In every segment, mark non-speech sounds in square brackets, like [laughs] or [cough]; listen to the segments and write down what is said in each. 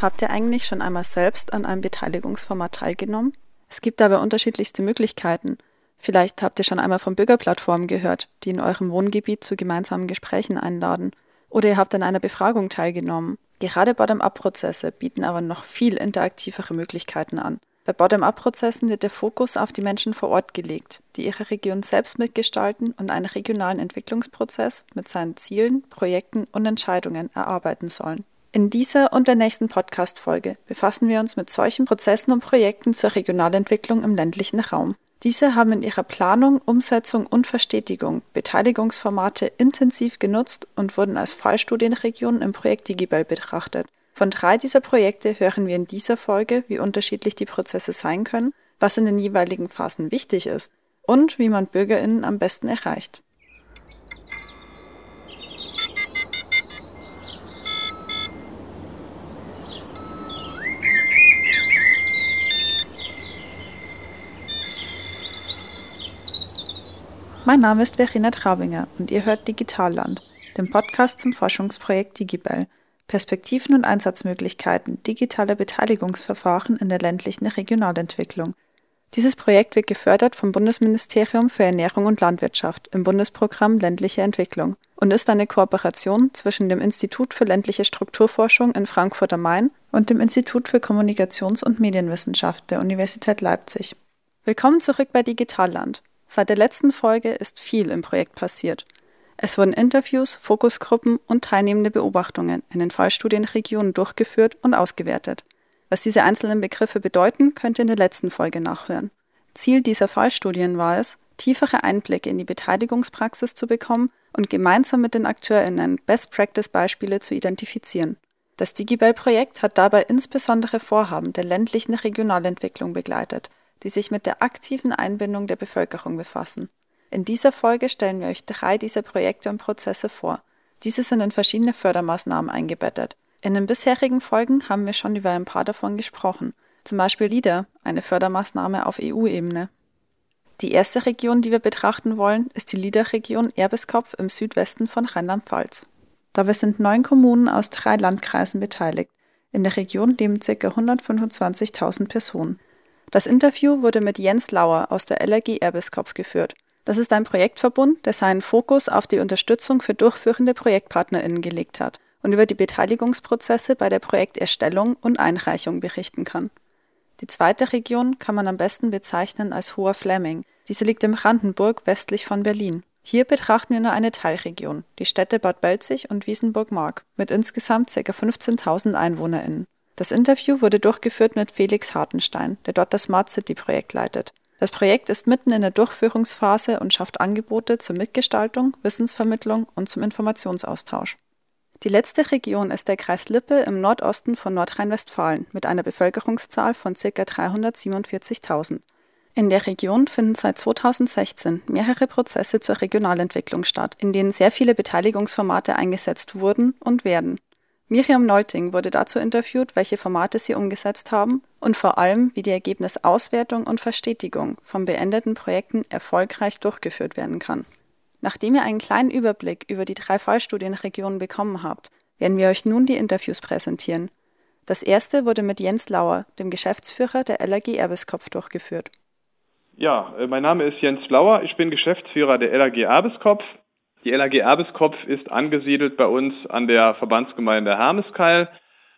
Habt ihr eigentlich schon einmal selbst an einem Beteiligungsformat teilgenommen? Es gibt dabei unterschiedlichste Möglichkeiten. Vielleicht habt ihr schon einmal von Bürgerplattformen gehört, die in eurem Wohngebiet zu gemeinsamen Gesprächen einladen. Oder ihr habt an einer Befragung teilgenommen. Gerade Bottom-up-Prozesse bieten aber noch viel interaktivere Möglichkeiten an. Bei Bottom-up-Prozessen wird der Fokus auf die Menschen vor Ort gelegt, die ihre Region selbst mitgestalten und einen regionalen Entwicklungsprozess mit seinen Zielen, Projekten und Entscheidungen erarbeiten sollen. In dieser und der nächsten Podcast-Folge befassen wir uns mit solchen Prozessen und Projekten zur Regionalentwicklung im ländlichen Raum. Diese haben in ihrer Planung, Umsetzung und Verstetigung Beteiligungsformate intensiv genutzt und wurden als Fallstudienregionen im Projekt Digibel betrachtet. Von drei dieser Projekte hören wir in dieser Folge, wie unterschiedlich die Prozesse sein können, was in den jeweiligen Phasen wichtig ist und wie man Bürgerinnen am besten erreicht. Mein Name ist Verena Traubinger und ihr hört Digitalland, den Podcast zum Forschungsprojekt Digibel, Perspektiven und Einsatzmöglichkeiten digitaler Beteiligungsverfahren in der ländlichen Regionalentwicklung. Dieses Projekt wird gefördert vom Bundesministerium für Ernährung und Landwirtschaft im Bundesprogramm Ländliche Entwicklung und ist eine Kooperation zwischen dem Institut für ländliche Strukturforschung in Frankfurt am Main und dem Institut für Kommunikations- und Medienwissenschaft der Universität Leipzig. Willkommen zurück bei Digitalland. Seit der letzten Folge ist viel im Projekt passiert. Es wurden Interviews, Fokusgruppen und teilnehmende Beobachtungen in den Fallstudienregionen durchgeführt und ausgewertet. Was diese einzelnen Begriffe bedeuten, könnt ihr in der letzten Folge nachhören. Ziel dieser Fallstudien war es, tiefere Einblicke in die Beteiligungspraxis zu bekommen und gemeinsam mit den AkteurInnen Best-Practice-Beispiele zu identifizieren. Das Digibel-Projekt hat dabei insbesondere Vorhaben der ländlichen Regionalentwicklung begleitet – die sich mit der aktiven Einbindung der Bevölkerung befassen. In dieser Folge stellen wir euch drei dieser Projekte und Prozesse vor. Diese sind in verschiedene Fördermaßnahmen eingebettet. In den bisherigen Folgen haben wir schon über ein paar davon gesprochen, zum Beispiel LIDA, eine Fördermaßnahme auf EU-Ebene. Die erste Region, die wir betrachten wollen, ist die LIDA-Region Erbeskopf im Südwesten von Rheinland-Pfalz. Dabei sind neun Kommunen aus drei Landkreisen beteiligt. In der Region leben ca. 125.000 Personen. Das Interview wurde mit Jens Lauer aus der LRG Erbeskopf geführt. Das ist ein Projektverbund, der seinen Fokus auf die Unterstützung für durchführende ProjektpartnerInnen gelegt hat und über die Beteiligungsprozesse bei der Projekterstellung und Einreichung berichten kann. Die zweite Region kann man am besten bezeichnen als Hoher Flemming. Diese liegt im Brandenburg westlich von Berlin. Hier betrachten wir nur eine Teilregion, die Städte Bad Belzig und Wiesenburg-Mark, mit insgesamt ca. 15.000 EinwohnerInnen. Das Interview wurde durchgeführt mit Felix Hartenstein, der dort das Smart City Projekt leitet. Das Projekt ist mitten in der Durchführungsphase und schafft Angebote zur Mitgestaltung, Wissensvermittlung und zum Informationsaustausch. Die letzte Region ist der Kreis Lippe im Nordosten von Nordrhein-Westfalen mit einer Bevölkerungszahl von ca. 347.000. In der Region finden seit 2016 mehrere Prozesse zur Regionalentwicklung statt, in denen sehr viele Beteiligungsformate eingesetzt wurden und werden. Miriam Neulting wurde dazu interviewt, welche Formate sie umgesetzt haben und vor allem, wie die Ergebnisauswertung und Verstetigung von beendeten Projekten erfolgreich durchgeführt werden kann. Nachdem ihr einen kleinen Überblick über die drei Fallstudienregionen bekommen habt, werden wir euch nun die Interviews präsentieren. Das erste wurde mit Jens Lauer, dem Geschäftsführer der LAG Erbeskopf, durchgeführt. Ja, äh, mein Name ist Jens Lauer, ich bin Geschäftsführer der LAG Erbeskopf. Die LAG Erbeskopf ist angesiedelt bei uns an der Verbandsgemeinde Hermeskeil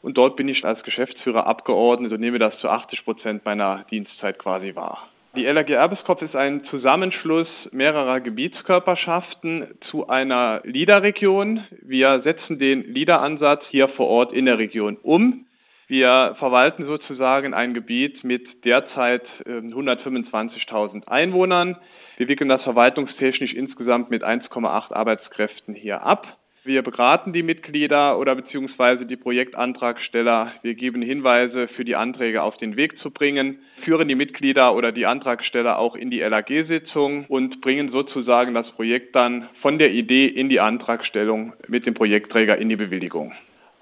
und dort bin ich als Geschäftsführer abgeordnet und nehme das zu 80 Prozent meiner Dienstzeit quasi wahr. Die LAG Erbeskopf ist ein Zusammenschluss mehrerer Gebietskörperschaften zu einer LIDA-Region. Wir setzen den LIDA-Ansatz hier vor Ort in der Region um. Wir verwalten sozusagen ein Gebiet mit derzeit 125.000 ähm, Einwohnern. Wir wickeln das verwaltungstechnisch insgesamt mit 1,8 Arbeitskräften hier ab. Wir beraten die Mitglieder oder beziehungsweise die Projektantragsteller. Wir geben Hinweise für die Anträge auf den Weg zu bringen, führen die Mitglieder oder die Antragsteller auch in die LAG-Sitzung und bringen sozusagen das Projekt dann von der Idee in die Antragstellung mit dem Projektträger in die Bewilligung.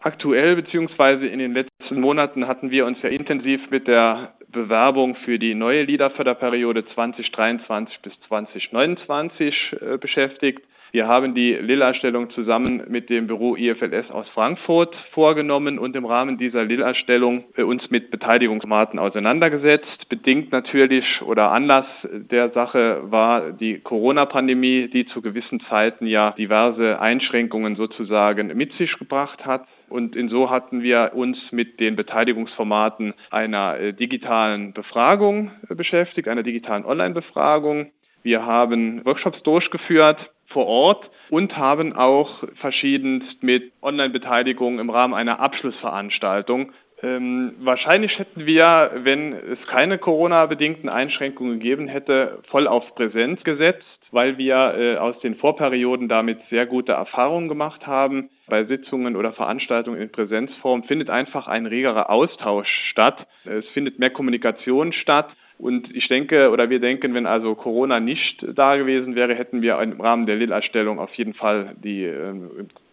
Aktuell beziehungsweise in den letzten Monaten hatten wir uns ja intensiv mit der Bewerbung für die neue Liederförderperiode 2023 bis 2029 äh, beschäftigt. Wir haben die Lilla-Stellung zusammen mit dem Büro IFLS aus Frankfurt vorgenommen und im Rahmen dieser Lilla-Stellung äh, uns mit Beteiligungsmaten auseinandergesetzt. Bedingt natürlich oder Anlass der Sache war die Corona-Pandemie, die zu gewissen Zeiten ja diverse Einschränkungen sozusagen mit sich gebracht hat. Und inso hatten wir uns mit den Beteiligungsformaten einer äh, digitalen Befragung äh, beschäftigt, einer digitalen Online-Befragung. Wir haben Workshops durchgeführt vor Ort und haben auch verschiedenst mit Online-Beteiligung im Rahmen einer Abschlussveranstaltung ähm, wahrscheinlich hätten wir, wenn es keine Corona-bedingten Einschränkungen gegeben hätte, voll auf Präsenz gesetzt, weil wir äh, aus den Vorperioden damit sehr gute Erfahrungen gemacht haben. Bei Sitzungen oder Veranstaltungen in Präsenzform findet einfach ein regerer Austausch statt. Es findet mehr Kommunikation statt und ich denke oder wir denken, wenn also Corona nicht da gewesen wäre, hätten wir im Rahmen der Lil-Erstellung auf jeden Fall die äh,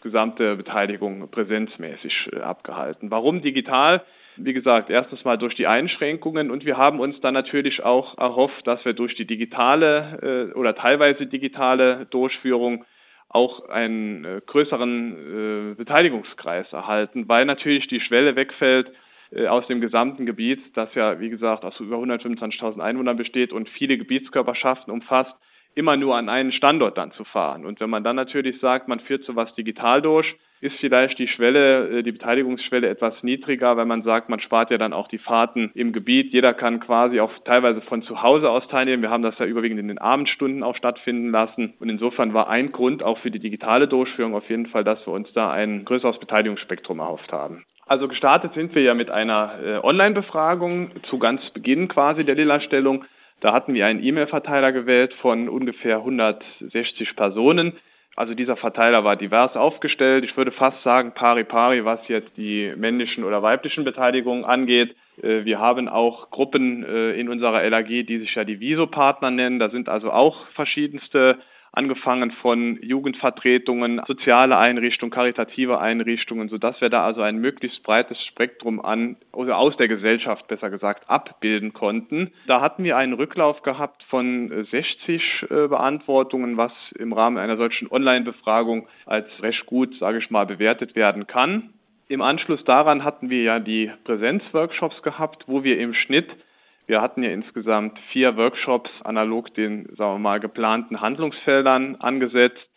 gesamte Beteiligung präsenzmäßig äh, abgehalten. Warum digital? Wie gesagt, erstens mal durch die Einschränkungen und wir haben uns dann natürlich auch erhofft, dass wir durch die digitale äh, oder teilweise digitale Durchführung auch einen äh, größeren äh, Beteiligungskreis erhalten, weil natürlich die Schwelle wegfällt, aus dem gesamten Gebiet, das ja, wie gesagt, aus über 125.000 Einwohnern besteht und viele Gebietskörperschaften umfasst, immer nur an einen Standort dann zu fahren. Und wenn man dann natürlich sagt, man führt sowas digital durch, ist vielleicht die Schwelle, äh, die Beteiligungsschwelle etwas niedriger, weil man sagt, man spart ja dann auch die Fahrten im Gebiet. Jeder kann quasi auch teilweise von zu Hause aus teilnehmen. Wir haben das ja überwiegend in den Abendstunden auch stattfinden lassen. Und insofern war ein Grund auch für die digitale Durchführung auf jeden Fall, dass wir uns da ein größeres Beteiligungsspektrum erhofft haben. Also gestartet sind wir ja mit einer äh, Online-Befragung zu ganz Beginn quasi der Lilla-Stellung. Da hatten wir einen E-Mail-Verteiler gewählt von ungefähr 160 Personen. Also dieser Verteiler war divers aufgestellt. Ich würde fast sagen pari pari, was jetzt die männlichen oder weiblichen Beteiligungen angeht. Äh, wir haben auch Gruppen äh, in unserer LAG, die sich ja die Viso-Partner nennen. Da sind also auch verschiedenste angefangen von Jugendvertretungen, soziale Einrichtungen, karitative Einrichtungen, sodass wir da also ein möglichst breites Spektrum an, oder aus der Gesellschaft besser gesagt, abbilden konnten. Da hatten wir einen Rücklauf gehabt von 60 äh, Beantwortungen, was im Rahmen einer solchen Online-Befragung als recht gut, sage ich mal, bewertet werden kann. Im Anschluss daran hatten wir ja die Präsenzworkshops gehabt, wo wir im Schnitt wir hatten ja insgesamt vier Workshops analog den, sagen wir mal, geplanten Handlungsfeldern angesetzt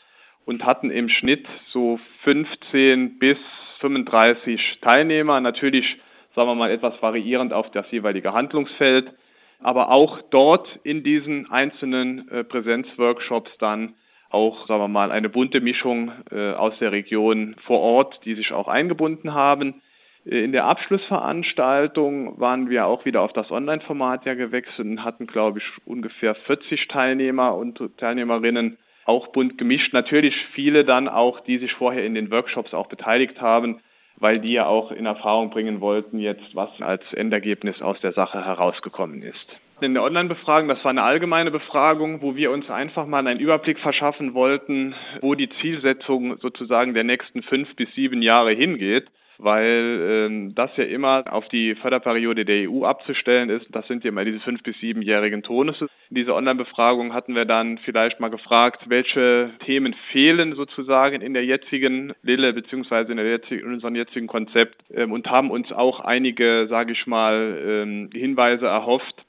und hatten im Schnitt so 15 bis 35 Teilnehmer. Natürlich, sagen wir mal, etwas variierend auf das jeweilige Handlungsfeld. Aber auch dort in diesen einzelnen äh, Präsenzworkshops dann auch, sagen wir mal, eine bunte Mischung äh, aus der Region vor Ort, die sich auch eingebunden haben. In der Abschlussveranstaltung waren wir auch wieder auf das Online-Format ja gewechselt und hatten, glaube ich, ungefähr 40 Teilnehmer und Teilnehmerinnen, auch bunt gemischt. Natürlich viele dann auch, die sich vorher in den Workshops auch beteiligt haben, weil die ja auch in Erfahrung bringen wollten, jetzt was als Endergebnis aus der Sache herausgekommen ist. In der Online-Befragung, das war eine allgemeine Befragung, wo wir uns einfach mal einen Überblick verschaffen wollten, wo die Zielsetzung sozusagen der nächsten fünf bis sieben Jahre hingeht weil ähm, das ja immer auf die Förderperiode der EU abzustellen ist. Das sind ja immer diese fünf- bis siebenjährigen Tonusse. In dieser Online-Befragung hatten wir dann vielleicht mal gefragt, welche Themen fehlen sozusagen in der jetzigen Lille beziehungsweise in, in unserem jetzigen Konzept ähm, und haben uns auch einige, sage ich mal, ähm, Hinweise erhofft,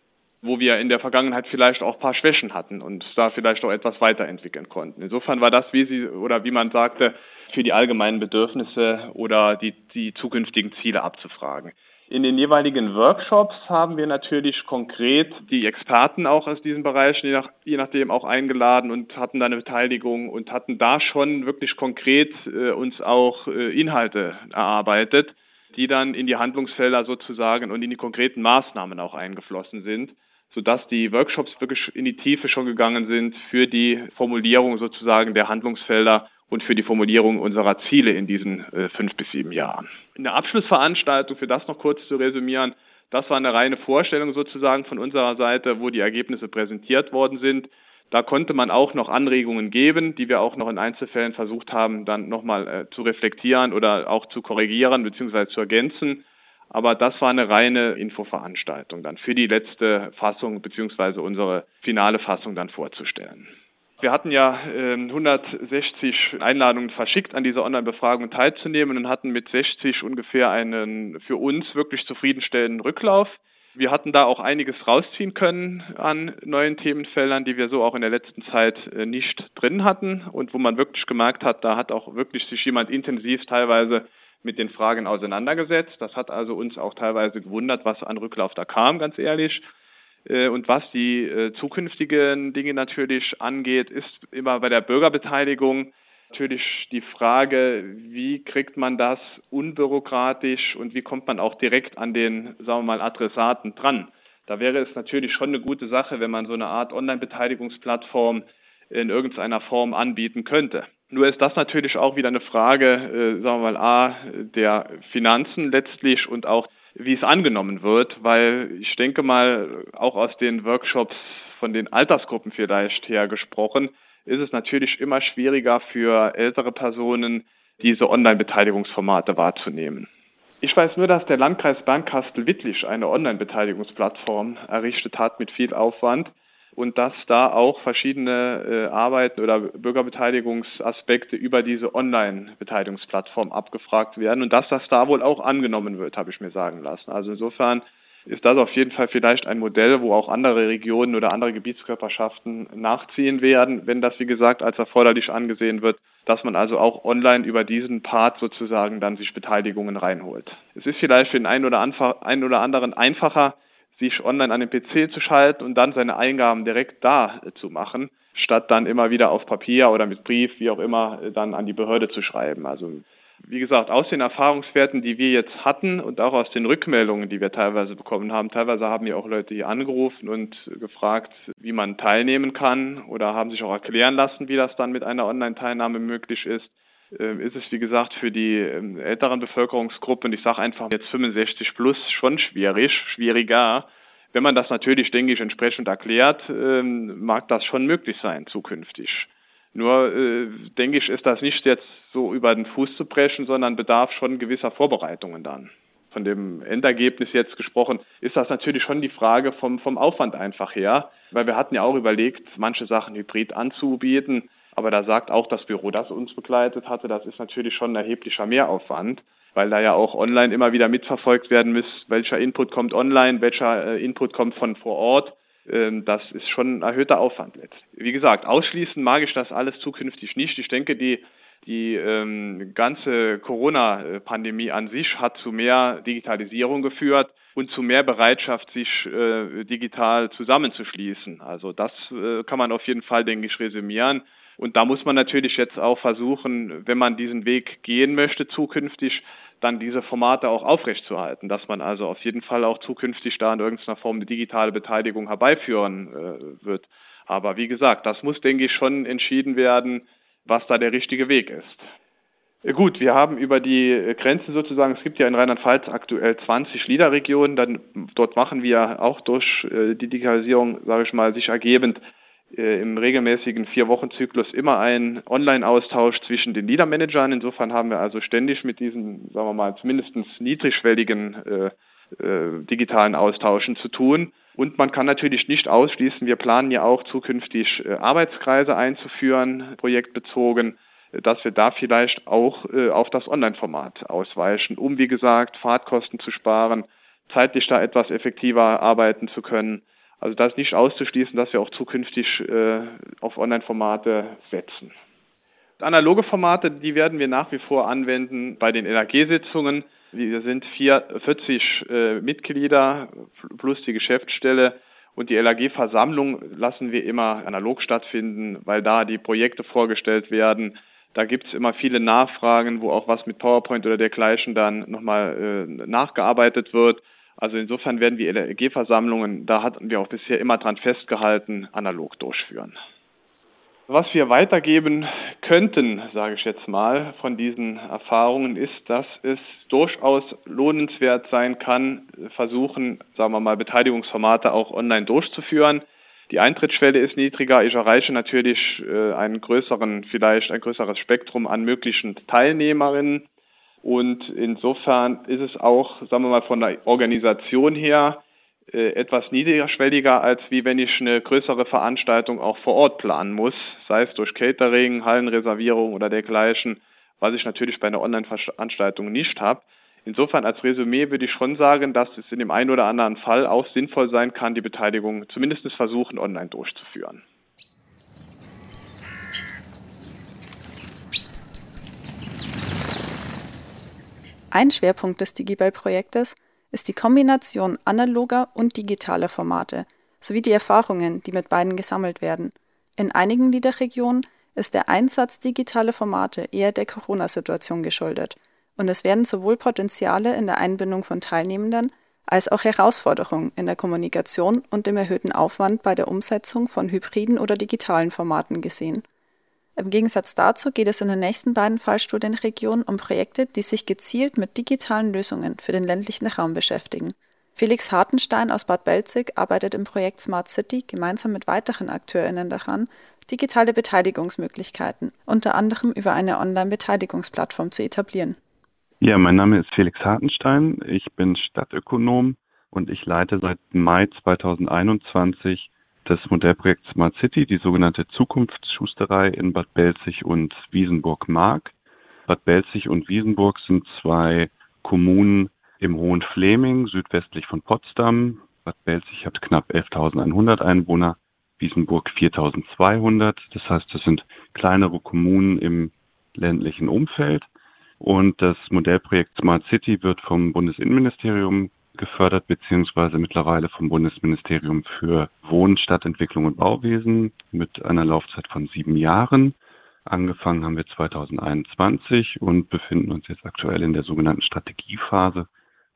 wo wir in der Vergangenheit vielleicht auch ein paar Schwächen hatten und da vielleicht auch etwas weiterentwickeln konnten. Insofern war das, wie Sie oder wie man sagte, für die allgemeinen Bedürfnisse oder die, die zukünftigen Ziele abzufragen. In den jeweiligen Workshops haben wir natürlich konkret die Experten auch aus diesen Bereichen, je, nach, je nachdem auch eingeladen und hatten da eine Beteiligung und hatten da schon wirklich konkret äh, uns auch äh, Inhalte erarbeitet, die dann in die Handlungsfelder sozusagen und in die konkreten Maßnahmen auch eingeflossen sind, sodass die Workshops wirklich in die Tiefe schon gegangen sind für die Formulierung sozusagen der Handlungsfelder und für die Formulierung unserer Ziele in diesen äh, fünf bis sieben Jahren. In der Abschlussveranstaltung, für das noch kurz zu resümieren, das war eine reine Vorstellung sozusagen von unserer Seite, wo die Ergebnisse präsentiert worden sind. Da konnte man auch noch Anregungen geben, die wir auch noch in Einzelfällen versucht haben, dann nochmal äh, zu reflektieren oder auch zu korrigieren bzw. zu ergänzen. Aber das war eine reine Infoveranstaltung dann für die letzte Fassung bzw. unsere finale Fassung dann vorzustellen. Wir hatten ja äh, 160 Einladungen verschickt, an dieser Online-Befragung teilzunehmen und hatten mit 60 ungefähr einen für uns wirklich zufriedenstellenden Rücklauf. Wir hatten da auch einiges rausziehen können an neuen Themenfeldern, die wir so auch in der letzten Zeit äh, nicht drin hatten und wo man wirklich gemerkt hat, da hat auch wirklich sich jemand intensiv teilweise mit den Fragen auseinandergesetzt. Das hat also uns auch teilweise gewundert, was an Rücklauf da kam, ganz ehrlich. Äh, und was die äh, zukünftigen Dinge natürlich angeht, ist immer bei der Bürgerbeteiligung natürlich die Frage, wie kriegt man das unbürokratisch und wie kommt man auch direkt an den, sagen wir mal, Adressaten dran. Da wäre es natürlich schon eine gute Sache, wenn man so eine Art Online-Beteiligungsplattform in irgendeiner Form anbieten könnte. Nur ist das natürlich auch wieder eine Frage, äh, sagen wir mal, A, der Finanzen letztlich und auch, wie es angenommen wird, weil ich denke mal, auch aus den Workshops von den Altersgruppen vielleicht her gesprochen, ist es natürlich immer schwieriger für ältere Personen, diese Online-Beteiligungsformate wahrzunehmen. Ich weiß nur, dass der Landkreis Bernkastel-Wittlich eine Online-Beteiligungsplattform errichtet hat mit viel Aufwand und dass da auch verschiedene äh, Arbeiten oder Bürgerbeteiligungsaspekte über diese Online-Beteiligungsplattform abgefragt werden und dass das da wohl auch angenommen wird, habe ich mir sagen lassen. Also insofern ist das auf jeden Fall vielleicht ein Modell, wo auch andere Regionen oder andere Gebietskörperschaften nachziehen werden, wenn das, wie gesagt, als erforderlich angesehen wird, dass man also auch online über diesen Part sozusagen dann sich Beteiligungen reinholt. Es ist vielleicht für den einen oder, einen oder anderen einfacher, sich online an den PC zu schalten und dann seine Eingaben direkt da zu machen, statt dann immer wieder auf Papier oder mit Brief, wie auch immer, dann an die Behörde zu schreiben. Also wie gesagt, aus den Erfahrungswerten, die wir jetzt hatten und auch aus den Rückmeldungen, die wir teilweise bekommen haben, teilweise haben ja auch Leute hier angerufen und gefragt, wie man teilnehmen kann oder haben sich auch erklären lassen, wie das dann mit einer Online-Teilnahme möglich ist. Ähm, ist es, wie gesagt, für die ähm, älteren Bevölkerungsgruppen, ich sage einfach jetzt 65 plus, schon schwierig, schwieriger. Wenn man das natürlich, denke ich, entsprechend erklärt, ähm, mag das schon möglich sein zukünftig. Nur äh, denke ich, ist das nicht jetzt so über den Fuß zu brechen, sondern bedarf schon gewisser Vorbereitungen dann. Von dem Endergebnis jetzt gesprochen, ist das natürlich schon die Frage vom, vom Aufwand einfach her, weil wir hatten ja auch überlegt, manche Sachen hybrid anzubieten, aber da sagt auch das Büro, das uns begleitet hatte, das ist natürlich schon ein erheblicher Mehraufwand, weil da ja auch online immer wieder mitverfolgt werden muss, welcher Input kommt online, welcher äh, Input kommt von vor Ort. Ähm, das ist schon ein erhöhter Aufwand jetzt. Wie gesagt, ausschließen mag ich das alles zukünftig nicht. Ich denke, die, die ähm, ganze Corona-Pandemie an sich hat zu mehr Digitalisierung geführt und zu mehr Bereitschaft, sich äh, digital zusammenzuschließen. Also das äh, kann man auf jeden Fall, denke ich, resümieren. Und da muss man natürlich jetzt auch versuchen, wenn man diesen Weg gehen möchte zukünftig, dann diese Formate auch aufrechtzuerhalten, dass man also auf jeden Fall auch zukünftig da in irgendeiner Form eine digitale Beteiligung herbeiführen äh, wird. Aber wie gesagt, das muss, denke ich, schon entschieden werden, was da der richtige Weg ist. Äh, gut, wir haben über die Grenzen sozusagen, es gibt ja in Rheinland-Pfalz aktuell 20 LIDA-Regionen, dann dort machen wir auch durch äh, die Digitalisierung, sage ich mal, sich ergebend äh, im regelmäßigen Vier-Wochen-Zyklus immer ein Online-Austausch zwischen den Leader-Managern. Insofern haben wir also ständig mit diesen, sagen wir mal, zumindest niedrigschwelligen äh, äh, digitalen Austauschen zu tun. Und man kann natürlich nicht ausschließen, wir planen ja auch zukünftig äh, Arbeitskreise einzuführen, projektbezogen, dass wir da vielleicht auch äh, auf das Online-Format ausweichen, um, wie gesagt, Fahrtkosten zu sparen, zeitlich da etwas effektiver arbeiten zu können also da ist nicht auszuschließen, dass wir auch zukünftig äh, auf Online-Formate setzen. Analoge Formate, die werden wir nach wie vor anwenden bei den LAG-Sitzungen. Wir sind 40 äh, Mitglieder plus die Geschäftsstelle und die LAG-Versammlung lassen wir immer analog stattfinden, weil da die Projekte vorgestellt werden. Da gibt es immer viele Nachfragen, wo auch was mit PowerPoint oder dergleichen dann nochmal äh, nachgearbeitet wird. Also insofern werden wir LRG-Versammlungen, da hatten wir auch bisher immer dran festgehalten, analog durchführen. Was wir weitergeben könnten, sage ich jetzt mal, von diesen Erfahrungen ist, dass es durchaus lohnenswert sein kann, versuchen, sagen wir mal, Beteiligungsformate auch online durchzuführen. Die Eintrittsschwelle ist niedriger. Ich erreiche natürlich äh, einen größeren, vielleicht ein größeres Spektrum an möglichen Teilnehmerinnen. Und insofern ist es auch, sagen wir mal, von der Organisation her äh, etwas niedrigschwelliger, als wie wenn ich eine größere Veranstaltung auch vor Ort planen muss, sei es durch Catering, Hallenreservierung oder dergleichen, was ich natürlich bei einer Online-Veranstaltung nicht habe. Insofern als Resümee würde ich schon sagen, dass es in dem einen oder anderen Fall auch sinnvoll sein kann, die Beteiligung zumindest versuchen, online durchzuführen. Ein Schwerpunkt des Digibel-Projektes ist die Kombination analoger und digitaler Formate sowie die Erfahrungen, die mit beiden gesammelt werden. In einigen Liederregionen ist der Einsatz digitaler Formate eher der Corona-Situation geschuldet und es werden sowohl Potenziale in der Einbindung von Teilnehmenden als auch Herausforderungen in der Kommunikation und dem erhöhten Aufwand bei der Umsetzung von hybriden oder digitalen Formaten gesehen. Im Gegensatz dazu geht es in den nächsten beiden Fallstudienregionen um Projekte, die sich gezielt mit digitalen Lösungen für den ländlichen Raum beschäftigen. Felix Hartenstein aus Bad Belzig arbeitet im Projekt Smart City gemeinsam mit weiteren AkteurInnen daran, digitale Beteiligungsmöglichkeiten, unter anderem über eine Online-Beteiligungsplattform zu etablieren. Ja, mein Name ist Felix Hartenstein. Ich bin Stadtökonom und ich leite seit Mai 2021 das Modellprojekt Smart City, die sogenannte Zukunftsschusterei in Bad Belzig und Wiesenburg-Mark. Bad Belzig und Wiesenburg sind zwei Kommunen im Hohen Fleming, südwestlich von Potsdam. Bad Belzig hat knapp 11.100 Einwohner, Wiesenburg 4.200. Das heißt, das sind kleinere Kommunen im ländlichen Umfeld. Und das Modellprojekt Smart City wird vom Bundesinnenministerium gefördert, beziehungsweise mittlerweile vom Bundesministerium für Wohnen, Stadtentwicklung und Bauwesen mit einer Laufzeit von sieben Jahren. Angefangen haben wir 2021 und befinden uns jetzt aktuell in der sogenannten Strategiephase.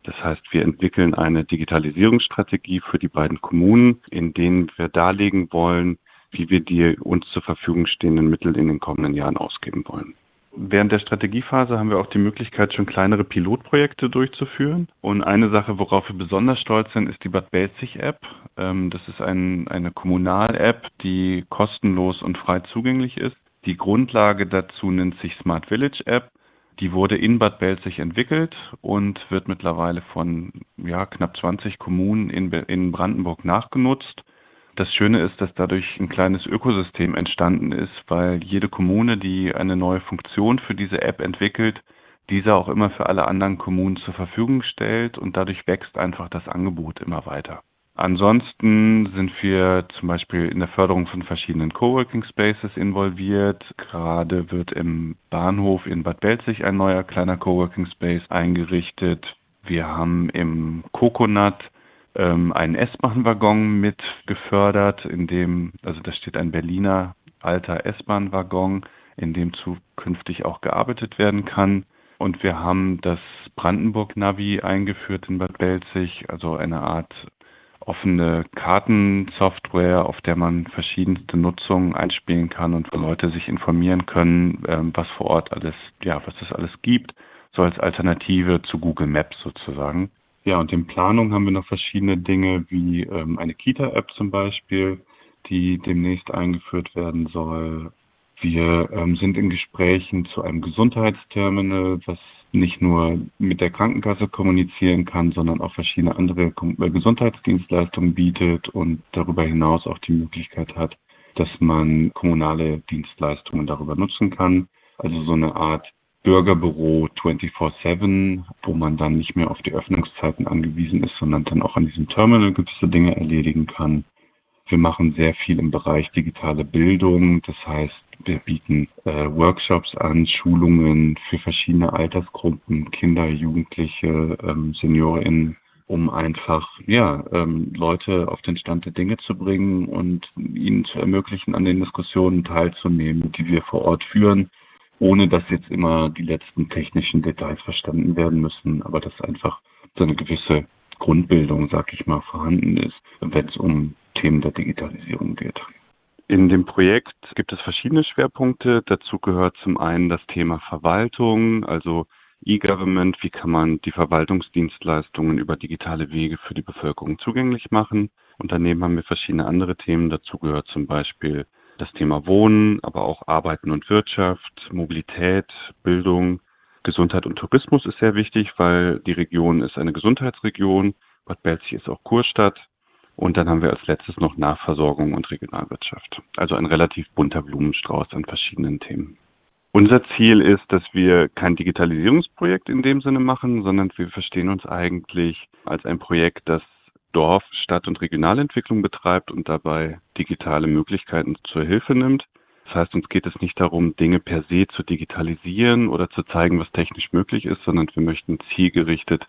Das heißt, wir entwickeln eine Digitalisierungsstrategie für die beiden Kommunen, in denen wir darlegen wollen, wie wir die uns zur Verfügung stehenden Mittel in den kommenden Jahren ausgeben wollen. Während der Strategiephase haben wir auch die Möglichkeit, schon kleinere Pilotprojekte durchzuführen. Und eine Sache, worauf wir besonders stolz sind, ist die Bad Belzig-App. Ähm, das ist ein, eine Kommunal-App, die kostenlos und frei zugänglich ist. Die Grundlage dazu nennt sich Smart Village App. Die wurde in Bad Belzig entwickelt und wird mittlerweile von ja, knapp 20 Kommunen in, in Brandenburg nachgenutzt. Das Schöne ist, dass dadurch ein kleines Ökosystem entstanden ist, weil jede Kommune, die eine neue Funktion für diese App entwickelt, diese auch immer für alle anderen Kommunen zur Verfügung stellt und dadurch wächst einfach das Angebot immer weiter. Ansonsten sind wir zum Beispiel in der Förderung von verschiedenen Coworking Spaces involviert. Gerade wird im Bahnhof in Bad Belzig ein neuer kleiner Coworking Space eingerichtet. Wir haben im Coconut ähm, einen S-Bahn-Waggon mit gefördert, in dem, also da steht ein Berliner alter S-Bahn-Waggon, in dem zukünftig auch gearbeitet werden kann. Und wir haben das Brandenburg-Navi eingeführt in Bad Belzig, also eine Art offene Kartensoftware, auf der man verschiedenste Nutzungen einspielen kann und wo Leute sich informieren können, ähm, was vor Ort alles, ja, was es alles gibt, so als Alternative zu Google Maps sozusagen. Ja, und in Planung haben wir noch verschiedene Dinge wie ähm, eine Kita-App zum Beispiel, die demnächst eingeführt werden soll. Wir ähm, sind in Gesprächen zu einem Gesundheitsterminal, was nicht nur mit der Krankenkasse kommunizieren kann, sondern auch verschiedene andere äh, Gesundheitsdienstleistungen bietet und darüber hinaus auch die Möglichkeit hat, dass man kommunale Dienstleistungen darüber nutzen kann. Also so eine Art Bürgerbüro 24-7, wo man dann nicht mehr auf die Öffnungszeiten angewiesen ist, sondern dann auch an diesem Terminal gewisse Dinge erledigen kann. Wir machen sehr viel im Bereich digitale Bildung. Das heißt, wir bieten äh, Workshops an, Schulungen für verschiedene Altersgruppen, Kinder, Jugendliche, ähm, SeniorInnen, um einfach ja ähm, Leute auf den Stand der Dinge zu bringen und ihnen zu ermöglichen, an den Diskussionen teilzunehmen, die wir vor Ort führen ohne dass jetzt immer die letzten technischen Details verstanden werden müssen, aber dass einfach so eine gewisse Grundbildung, sag ich mal, vorhanden ist, wenn es um Themen der Digitalisierung geht. In dem Projekt gibt es verschiedene Schwerpunkte. Dazu gehört zum einen das Thema Verwaltung, also E-Government, wie kann man die Verwaltungsdienstleistungen über digitale Wege für die Bevölkerung zugänglich machen. Und daneben haben wir verschiedene andere Themen. Dazu gehört zum Beispiel das Thema Wohnen, aber auch Arbeiten und Wirtschaft, Mobilität, Bildung, Gesundheit und Tourismus ist sehr wichtig, weil die Region ist eine Gesundheitsregion Bad Belzig ist auch Kurstadt. Und dann haben wir als letztes noch Nachversorgung und Regionalwirtschaft. Also ein relativ bunter Blumenstrauß an verschiedenen Themen. Unser Ziel ist, dass wir kein Digitalisierungsprojekt in dem Sinne machen, sondern wir verstehen uns eigentlich als ein Projekt, das Dorf, Stadt- und Regionalentwicklung betreibt und dabei digitale Möglichkeiten zur Hilfe nimmt. Das heißt, uns geht es nicht darum, Dinge per se zu digitalisieren oder zu zeigen, was technisch möglich ist, sondern wir möchten zielgerichtet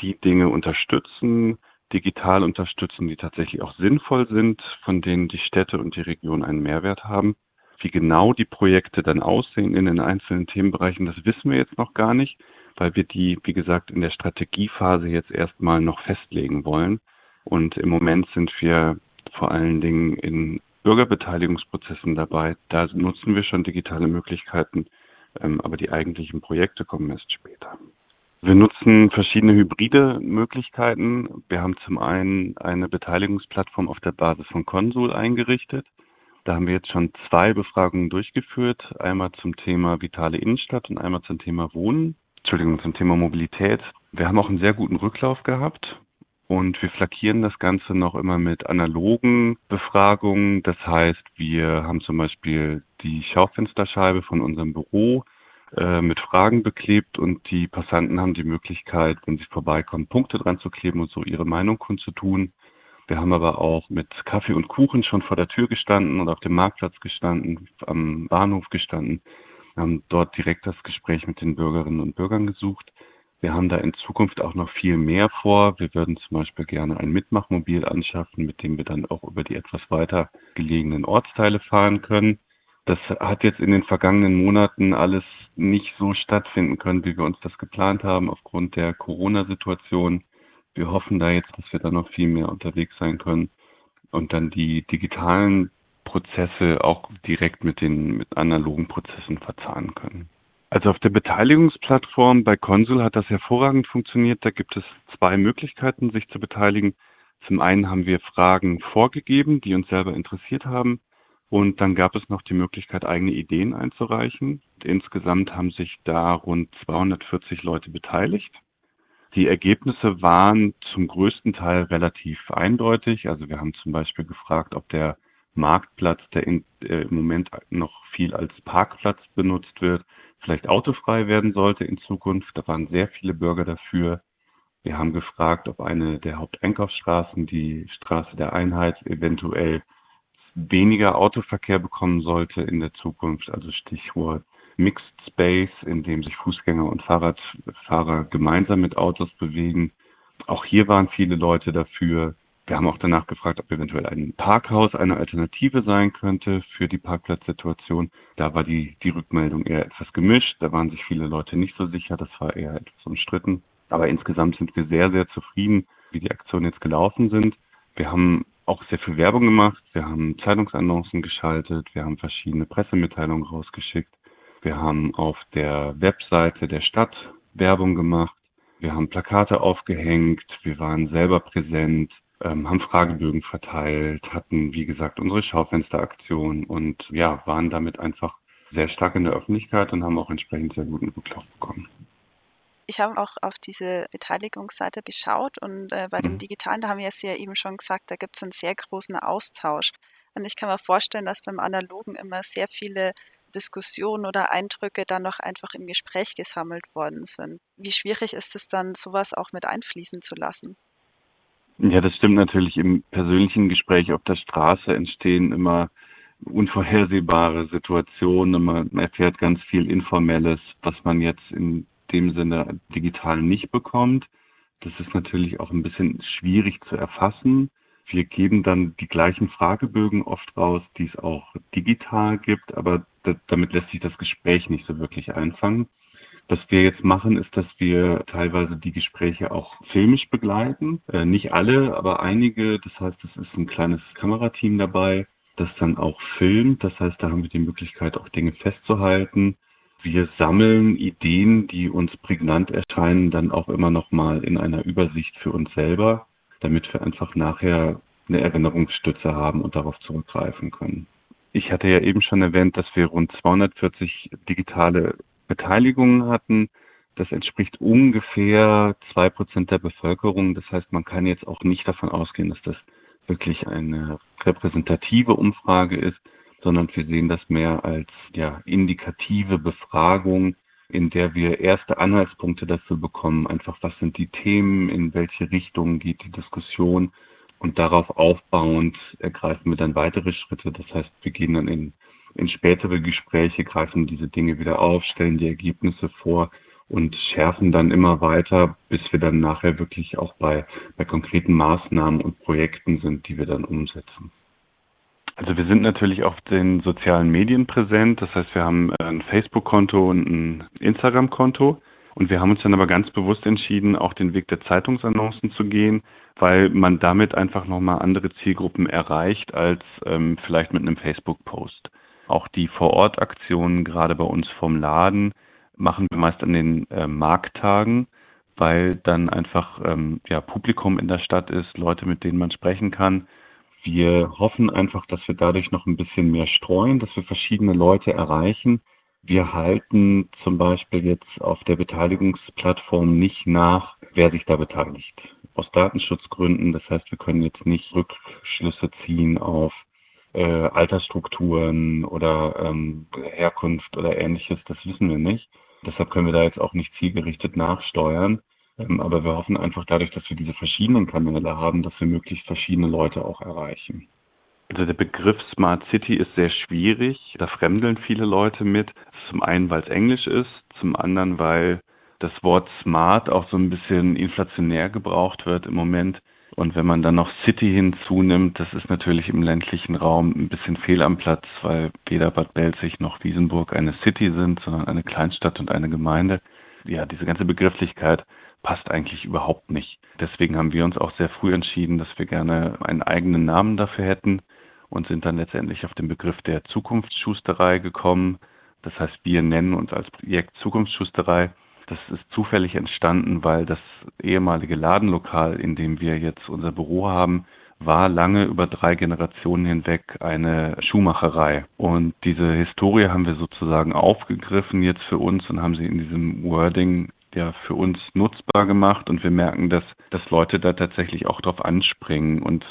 die Dinge unterstützen, digital unterstützen, die tatsächlich auch sinnvoll sind, von denen die Städte und die Region einen Mehrwert haben. Wie genau die Projekte dann aussehen in den einzelnen Themenbereichen, das wissen wir jetzt noch gar nicht, weil wir die, wie gesagt, in der Strategiephase jetzt erstmal noch festlegen wollen. Und im Moment sind wir vor allen Dingen in Bürgerbeteiligungsprozessen dabei. Da nutzen wir schon digitale Möglichkeiten, ähm, aber die eigentlichen Projekte kommen erst später. Wir nutzen verschiedene hybride Möglichkeiten. Wir haben zum einen eine Beteiligungsplattform auf der Basis von Consul eingerichtet. Da haben wir jetzt schon zwei Befragungen durchgeführt. Einmal zum Thema vitale Innenstadt und einmal zum Thema Wohnen. Entschuldigung, zum Thema Mobilität. Wir haben auch einen sehr guten Rücklauf gehabt. Und wir flankieren das Ganze noch immer mit analogen Befragungen. Das heißt, wir haben zum Beispiel die Schaufensterscheibe von unserem Büro äh, mit Fragen beklebt und die Passanten haben die Möglichkeit, wenn sie vorbeikommen, Punkte dran zu kleben und so ihre Meinung kundzutun. Wir haben aber auch mit Kaffee und Kuchen schon vor der Tür gestanden und auf dem Marktplatz gestanden, am Bahnhof gestanden, haben dort direkt das Gespräch mit den Bürgerinnen und Bürgern gesucht. Wir haben da in Zukunft auch noch viel mehr vor. Wir würden zum Beispiel gerne ein Mitmachmobil anschaffen, mit dem wir dann auch über die etwas weiter gelegenen Ortsteile fahren können. Das hat jetzt in den vergangenen Monaten alles nicht so stattfinden können, wie wir uns das geplant haben, aufgrund der Corona-Situation. Wir hoffen da jetzt, dass wir da noch viel mehr unterwegs sein können und dann die digitalen Prozesse auch direkt mit den mit analogen Prozessen verzahnen können. Also auf der Beteiligungsplattform bei Consul hat das hervorragend funktioniert. Da gibt es zwei Möglichkeiten, sich zu beteiligen. Zum einen haben wir Fragen vorgegeben, die uns selber interessiert haben. Und dann gab es noch die Möglichkeit, eigene Ideen einzureichen. Insgesamt haben sich da rund 240 Leute beteiligt. Die Ergebnisse waren zum größten Teil relativ eindeutig. Also wir haben zum Beispiel gefragt, ob der Marktplatz, der äh, im Moment noch viel als Parkplatz benutzt wird, vielleicht autofrei werden sollte in Zukunft. Da waren sehr viele Bürger dafür. Wir haben gefragt, ob eine der Haupteinkaufsstraßen, die Straße der Einheit, eventuell weniger Autoverkehr bekommen sollte in der Zukunft. Also Stichwort Mixed Space, in dem sich Fußgänger und Fahrradfahrer gemeinsam mit Autos bewegen. Auch hier waren viele Leute dafür. Wir haben auch danach gefragt, ob eventuell ein Parkhaus eine Alternative sein könnte für die Parkplatzsituation. Da war die, die Rückmeldung eher etwas gemischt. Da waren sich viele Leute nicht so sicher. Das war eher etwas umstritten. Aber insgesamt sind wir sehr, sehr zufrieden, wie die Aktionen jetzt gelaufen sind. Wir haben auch sehr viel Werbung gemacht. Wir haben Zeitungsannoncen geschaltet. Wir haben verschiedene Pressemitteilungen rausgeschickt. Wir haben auf der Webseite der Stadt Werbung gemacht. Wir haben Plakate aufgehängt. Wir waren selber präsent, ähm, haben Fragebögen verteilt, hatten, wie gesagt, unsere Schaufensteraktion und ja, waren damit einfach sehr stark in der Öffentlichkeit und haben auch entsprechend sehr guten Rücklauf bekommen. Ich habe auch auf diese Beteiligungsseite geschaut und äh, bei dem mhm. Digitalen, da haben wir es ja eben schon gesagt, da gibt es einen sehr großen Austausch. Und ich kann mir vorstellen, dass beim Analogen immer sehr viele Diskussionen oder Eindrücke dann noch einfach im Gespräch gesammelt worden sind. Wie schwierig ist es dann, sowas auch mit einfließen zu lassen? Ja, das stimmt natürlich. Im persönlichen Gespräch auf der Straße entstehen immer unvorhersehbare Situationen. Man erfährt ganz viel Informelles, was man jetzt in dem Sinne digital nicht bekommt. Das ist natürlich auch ein bisschen schwierig zu erfassen. Wir geben dann die gleichen Fragebögen oft raus, die es auch digital gibt, aber damit lässt sich das Gespräch nicht so wirklich einfangen. Was wir jetzt machen, ist, dass wir teilweise die Gespräche auch filmisch begleiten. Äh, nicht alle, aber einige. Das heißt, es ist ein kleines Kamerateam dabei, das dann auch filmt. Das heißt, da haben wir die Möglichkeit, auch Dinge festzuhalten. Wir sammeln Ideen, die uns prägnant erscheinen, dann auch immer noch mal in einer Übersicht für uns selber, damit wir einfach nachher eine Erinnerungsstütze haben und darauf zurückgreifen können. Ich hatte ja eben schon erwähnt, dass wir rund 240 digitale Beteiligungen hatten. Das entspricht ungefähr zwei Prozent der Bevölkerung. Das heißt, man kann jetzt auch nicht davon ausgehen, dass das wirklich eine repräsentative Umfrage ist, sondern wir sehen das mehr als ja, indikative Befragung, in der wir erste Anhaltspunkte dazu bekommen, einfach was sind die Themen, in welche Richtung geht die Diskussion und darauf aufbauend ergreifen wir dann weitere Schritte. Das heißt, wir gehen dann in, in spätere Gespräche, greifen diese Dinge wieder auf, stellen die Ergebnisse vor und schärfen dann immer weiter, bis wir dann nachher wirklich auch bei, bei konkreten Maßnahmen und Projekten sind, die wir dann umsetzen. Also wir sind natürlich auf den sozialen Medien präsent. Das heißt, wir haben ein Facebook-Konto und ein Instagram-Konto. Und wir haben uns dann aber ganz bewusst entschieden, auch den Weg der Zeitungsannoncen zu gehen, weil man damit einfach nochmal andere Zielgruppen erreicht als ähm, vielleicht mit einem Facebook-Post. Auch die Vorortaktionen, gerade bei uns vom Laden, machen wir meist an den äh, Markttagen, weil dann einfach ähm, ja, Publikum in der Stadt ist, Leute, mit denen man sprechen kann. Wir hoffen einfach, dass wir dadurch noch ein bisschen mehr streuen, dass wir verschiedene Leute erreichen. Wir halten zum Beispiel jetzt auf der Beteiligungsplattform nicht nach, wer sich da beteiligt. Aus Datenschutzgründen. Das heißt, wir können jetzt nicht Rückschlüsse ziehen auf äh, Altersstrukturen oder ähm, Herkunft oder ähnliches. Das wissen wir nicht. Deshalb können wir da jetzt auch nicht zielgerichtet nachsteuern. Ähm, aber wir hoffen einfach dadurch, dass wir diese verschiedenen Kanäle haben, dass wir möglichst verschiedene Leute auch erreichen. Also der Begriff Smart City ist sehr schwierig. Da fremdeln viele Leute mit. Zum einen, weil es Englisch ist, zum anderen, weil das Wort Smart auch so ein bisschen inflationär gebraucht wird im Moment. Und wenn man dann noch City hinzunimmt, das ist natürlich im ländlichen Raum ein bisschen fehl am Platz, weil weder Bad Belzig noch Wiesenburg eine City sind, sondern eine Kleinstadt und eine Gemeinde. Ja, diese ganze Begrifflichkeit passt eigentlich überhaupt nicht. Deswegen haben wir uns auch sehr früh entschieden, dass wir gerne einen eigenen Namen dafür hätten und sind dann letztendlich auf den Begriff der Zukunftsschusterei gekommen. Das heißt, wir nennen uns als Projekt Zukunftsschusterei. Das ist zufällig entstanden, weil das ehemalige Ladenlokal, in dem wir jetzt unser Büro haben, war lange über drei Generationen hinweg eine Schuhmacherei. Und diese Historie haben wir sozusagen aufgegriffen jetzt für uns und haben sie in diesem Wording ja für uns nutzbar gemacht und wir merken, dass, dass Leute da tatsächlich auch drauf anspringen und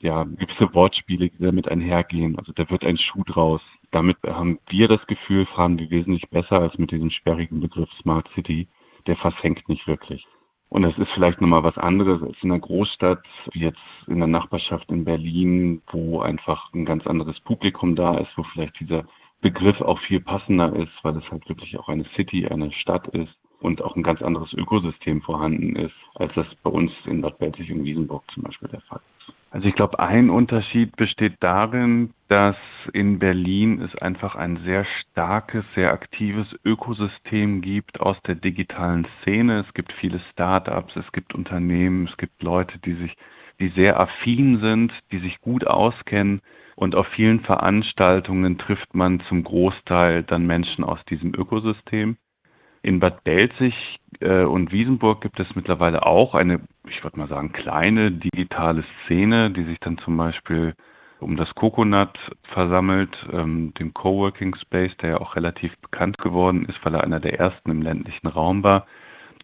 ja, gewisse Wortspiele, die damit einhergehen. Also da wird ein Schuh draus. Damit haben wir das Gefühl, fahren wir wesentlich besser als mit diesem sperrigen Begriff Smart City. Der verfängt nicht wirklich. Und es ist vielleicht nochmal was anderes als in einer Großstadt, wie jetzt in der Nachbarschaft in Berlin, wo einfach ein ganz anderes Publikum da ist, wo vielleicht dieser Begriff auch viel passender ist, weil es halt wirklich auch eine City, eine Stadt ist und auch ein ganz anderes Ökosystem vorhanden ist, als das bei uns in Bad Belzig und Wiesenburg zum Beispiel der Fall ist. Also ich glaube, ein Unterschied besteht darin, dass in Berlin es einfach ein sehr starkes, sehr aktives Ökosystem gibt aus der digitalen Szene. Es gibt viele Start-ups, es gibt Unternehmen, es gibt Leute, die sich, die sehr affin sind, die sich gut auskennen. Und auf vielen Veranstaltungen trifft man zum Großteil dann Menschen aus diesem Ökosystem. In Bad Belzig äh, und Wiesenburg gibt es mittlerweile auch eine, ich würde mal sagen, kleine digitale Szene, die sich dann zum Beispiel um das Coconut versammelt, ähm, dem Coworking Space, der ja auch relativ bekannt geworden ist, weil er einer der ersten im ländlichen Raum war.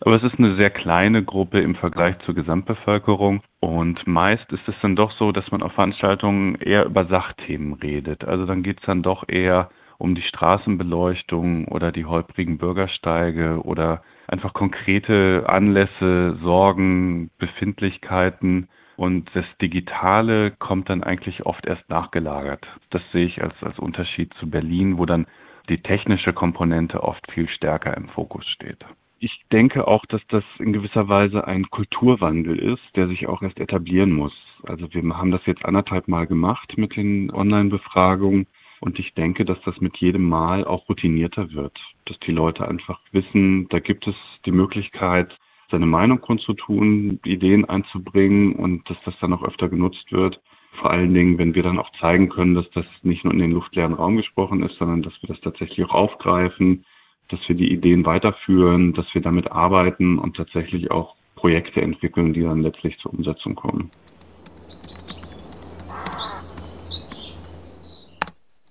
Aber es ist eine sehr kleine Gruppe im Vergleich zur Gesamtbevölkerung und meist ist es dann doch so, dass man auf Veranstaltungen eher über Sachthemen redet. Also dann geht es dann doch eher um die Straßenbeleuchtung oder die holprigen Bürgersteige oder einfach konkrete Anlässe, Sorgen, Befindlichkeiten. Und das Digitale kommt dann eigentlich oft erst nachgelagert. Das sehe ich als, als Unterschied zu Berlin, wo dann die technische Komponente oft viel stärker im Fokus steht. Ich denke auch, dass das in gewisser Weise ein Kulturwandel ist, der sich auch erst etablieren muss. Also wir haben das jetzt anderthalb Mal gemacht mit den Online-Befragungen und ich denke, dass das mit jedem Mal auch routinierter wird, dass die Leute einfach wissen, da gibt es die Möglichkeit, seine Meinung kundzutun, Ideen einzubringen und dass das dann auch öfter genutzt wird. Vor allen Dingen, wenn wir dann auch zeigen können, dass das nicht nur in den luftleeren Raum gesprochen ist, sondern dass wir das tatsächlich auch aufgreifen, dass wir die Ideen weiterführen, dass wir damit arbeiten und tatsächlich auch Projekte entwickeln, die dann letztlich zur Umsetzung kommen.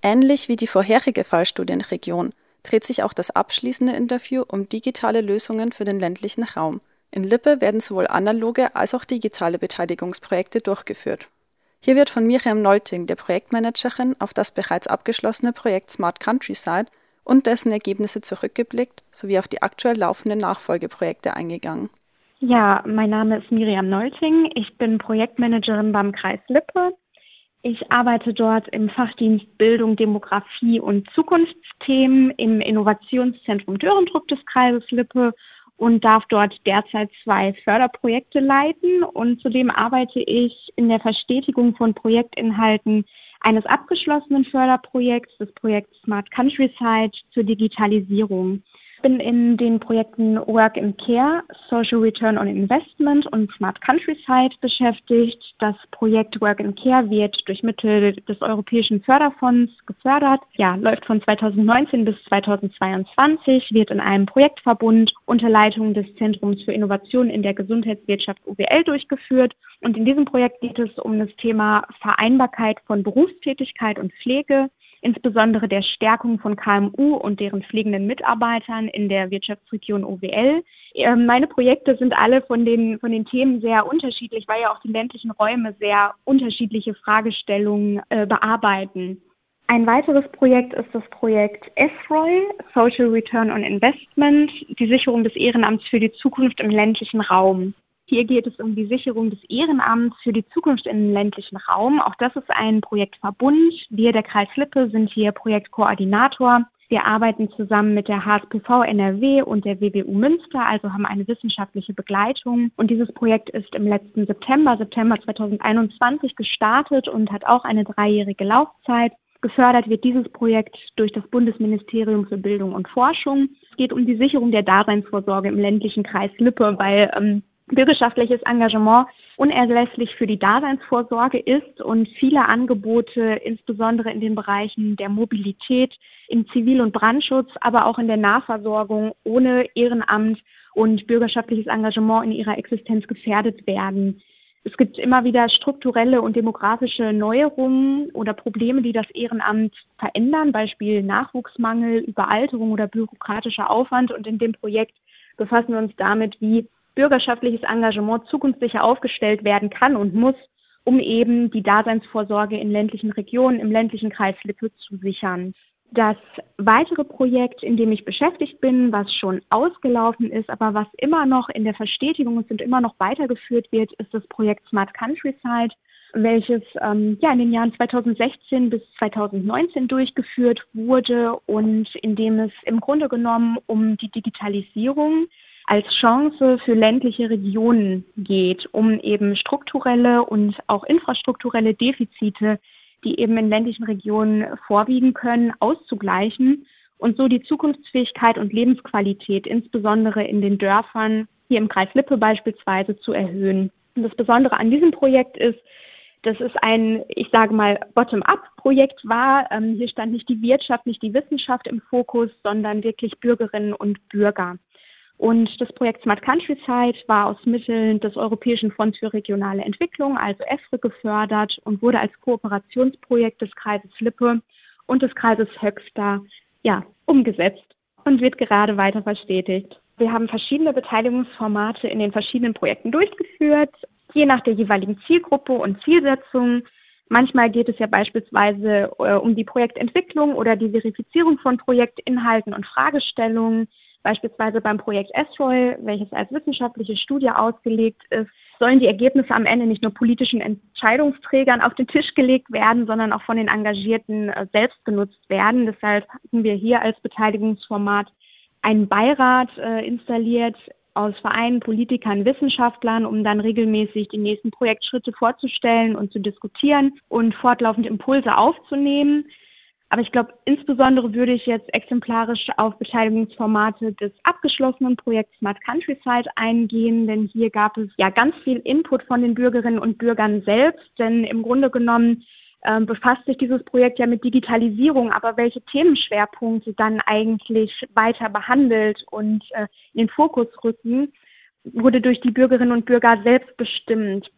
Ähnlich wie die vorherige Fallstudienregion dreht sich auch das abschließende Interview um digitale Lösungen für den ländlichen Raum. In Lippe werden sowohl analoge als auch digitale Beteiligungsprojekte durchgeführt. Hier wird von Miriam Nolting, der Projektmanagerin, auf das bereits abgeschlossene Projekt Smart Countryside und dessen Ergebnisse zurückgeblickt sowie auf die aktuell laufenden Nachfolgeprojekte eingegangen. Ja, mein Name ist Miriam Nolting. Ich bin Projektmanagerin beim Kreis Lippe. Ich arbeite dort im Fachdienst Bildung, Demografie und Zukunftsthemen im Innovationszentrum Dörendruck des Kreises Lippe und darf dort derzeit zwei Förderprojekte leiten. Und zudem arbeite ich in der Verstetigung von Projektinhalten eines abgeschlossenen Förderprojekts, des Projekts Smart Countryside zur Digitalisierung bin in den Projekten Work and Care, Social Return on Investment und Smart Countryside beschäftigt. Das Projekt Work and Care wird durch Mittel des Europäischen Förderfonds gefördert. Ja, läuft von 2019 bis 2022, wird in einem Projektverbund unter Leitung des Zentrums für Innovation in der Gesundheitswirtschaft UWL durchgeführt. Und in diesem Projekt geht es um das Thema Vereinbarkeit von Berufstätigkeit und Pflege insbesondere der Stärkung von KMU und deren pflegenden Mitarbeitern in der Wirtschaftsregion OWL. Ähm, meine Projekte sind alle von den, von den Themen sehr unterschiedlich, weil ja auch die ländlichen Räume sehr unterschiedliche Fragestellungen äh, bearbeiten. Ein weiteres Projekt ist das Projekt ESROI, Social Return on Investment, die Sicherung des Ehrenamts für die Zukunft im ländlichen Raum. Hier geht es um die Sicherung des Ehrenamts für die Zukunft im ländlichen Raum. Auch das ist ein Projektverbund. Wir, der Kreis Lippe, sind hier Projektkoordinator. Wir arbeiten zusammen mit der HSPV NRW und der WWU Münster, also haben eine wissenschaftliche Begleitung. Und dieses Projekt ist im letzten September, September 2021 gestartet und hat auch eine dreijährige Laufzeit. Gefördert wird dieses Projekt durch das Bundesministerium für Bildung und Forschung. Es geht um die Sicherung der Daseinsvorsorge im ländlichen Kreis Lippe, weil ähm, bürgerschaftliches Engagement unerlässlich für die Daseinsvorsorge ist und viele Angebote, insbesondere in den Bereichen der Mobilität, im Zivil- und Brandschutz, aber auch in der Nahversorgung ohne Ehrenamt und bürgerschaftliches Engagement in ihrer Existenz gefährdet werden. Es gibt immer wieder strukturelle und demografische Neuerungen oder Probleme, die das Ehrenamt verändern, Beispiel Nachwuchsmangel, Überalterung oder bürokratischer Aufwand. Und in dem Projekt befassen wir uns damit, wie bürgerschaftliches Engagement zukunftssicher aufgestellt werden kann und muss, um eben die Daseinsvorsorge in ländlichen Regionen, im ländlichen Kreis Lippe zu sichern. Das weitere Projekt, in dem ich beschäftigt bin, was schon ausgelaufen ist, aber was immer noch in der Verstetigung ist und immer noch weitergeführt wird, ist das Projekt Smart Countryside, welches ähm, ja in den Jahren 2016 bis 2019 durchgeführt wurde und in dem es im Grunde genommen um die Digitalisierung als Chance für ländliche Regionen geht, um eben strukturelle und auch infrastrukturelle Defizite, die eben in ländlichen Regionen vorwiegen können, auszugleichen und so die Zukunftsfähigkeit und Lebensqualität, insbesondere in den Dörfern, hier im Kreis Lippe beispielsweise, zu erhöhen. Und das Besondere an diesem Projekt ist, dass es ein, ich sage mal, Bottom-up-Projekt war. Ähm, hier stand nicht die Wirtschaft, nicht die Wissenschaft im Fokus, sondern wirklich Bürgerinnen und Bürger. Und das Projekt Smart Countryside war aus Mitteln des Europäischen Fonds für regionale Entwicklung, also EFRE, gefördert und wurde als Kooperationsprojekt des Kreises Lippe und des Kreises Höxter ja, umgesetzt und wird gerade weiter verstetigt. Wir haben verschiedene Beteiligungsformate in den verschiedenen Projekten durchgeführt, je nach der jeweiligen Zielgruppe und Zielsetzung. Manchmal geht es ja beispielsweise äh, um die Projektentwicklung oder die Verifizierung von Projektinhalten und Fragestellungen. Beispielsweise beim Projekt Esroy, welches als wissenschaftliche Studie ausgelegt ist, sollen die Ergebnisse am Ende nicht nur politischen Entscheidungsträgern auf den Tisch gelegt werden, sondern auch von den Engagierten äh, selbst genutzt werden. Deshalb hatten wir hier als Beteiligungsformat einen Beirat äh, installiert aus Vereinen, Politikern, Wissenschaftlern, um dann regelmäßig die nächsten Projektschritte vorzustellen und zu diskutieren und fortlaufend Impulse aufzunehmen. Aber ich glaube, insbesondere würde ich jetzt exemplarisch auf Beteiligungsformate des abgeschlossenen Projekts Smart Countryside eingehen, denn hier gab es ja ganz viel Input von den Bürgerinnen und Bürgern selbst, denn im Grunde genommen äh, befasst sich dieses Projekt ja mit Digitalisierung, aber welche Themenschwerpunkte dann eigentlich weiter behandelt und äh, in den Fokus rücken, wurde durch die Bürgerinnen und Bürger selbst bestimmt.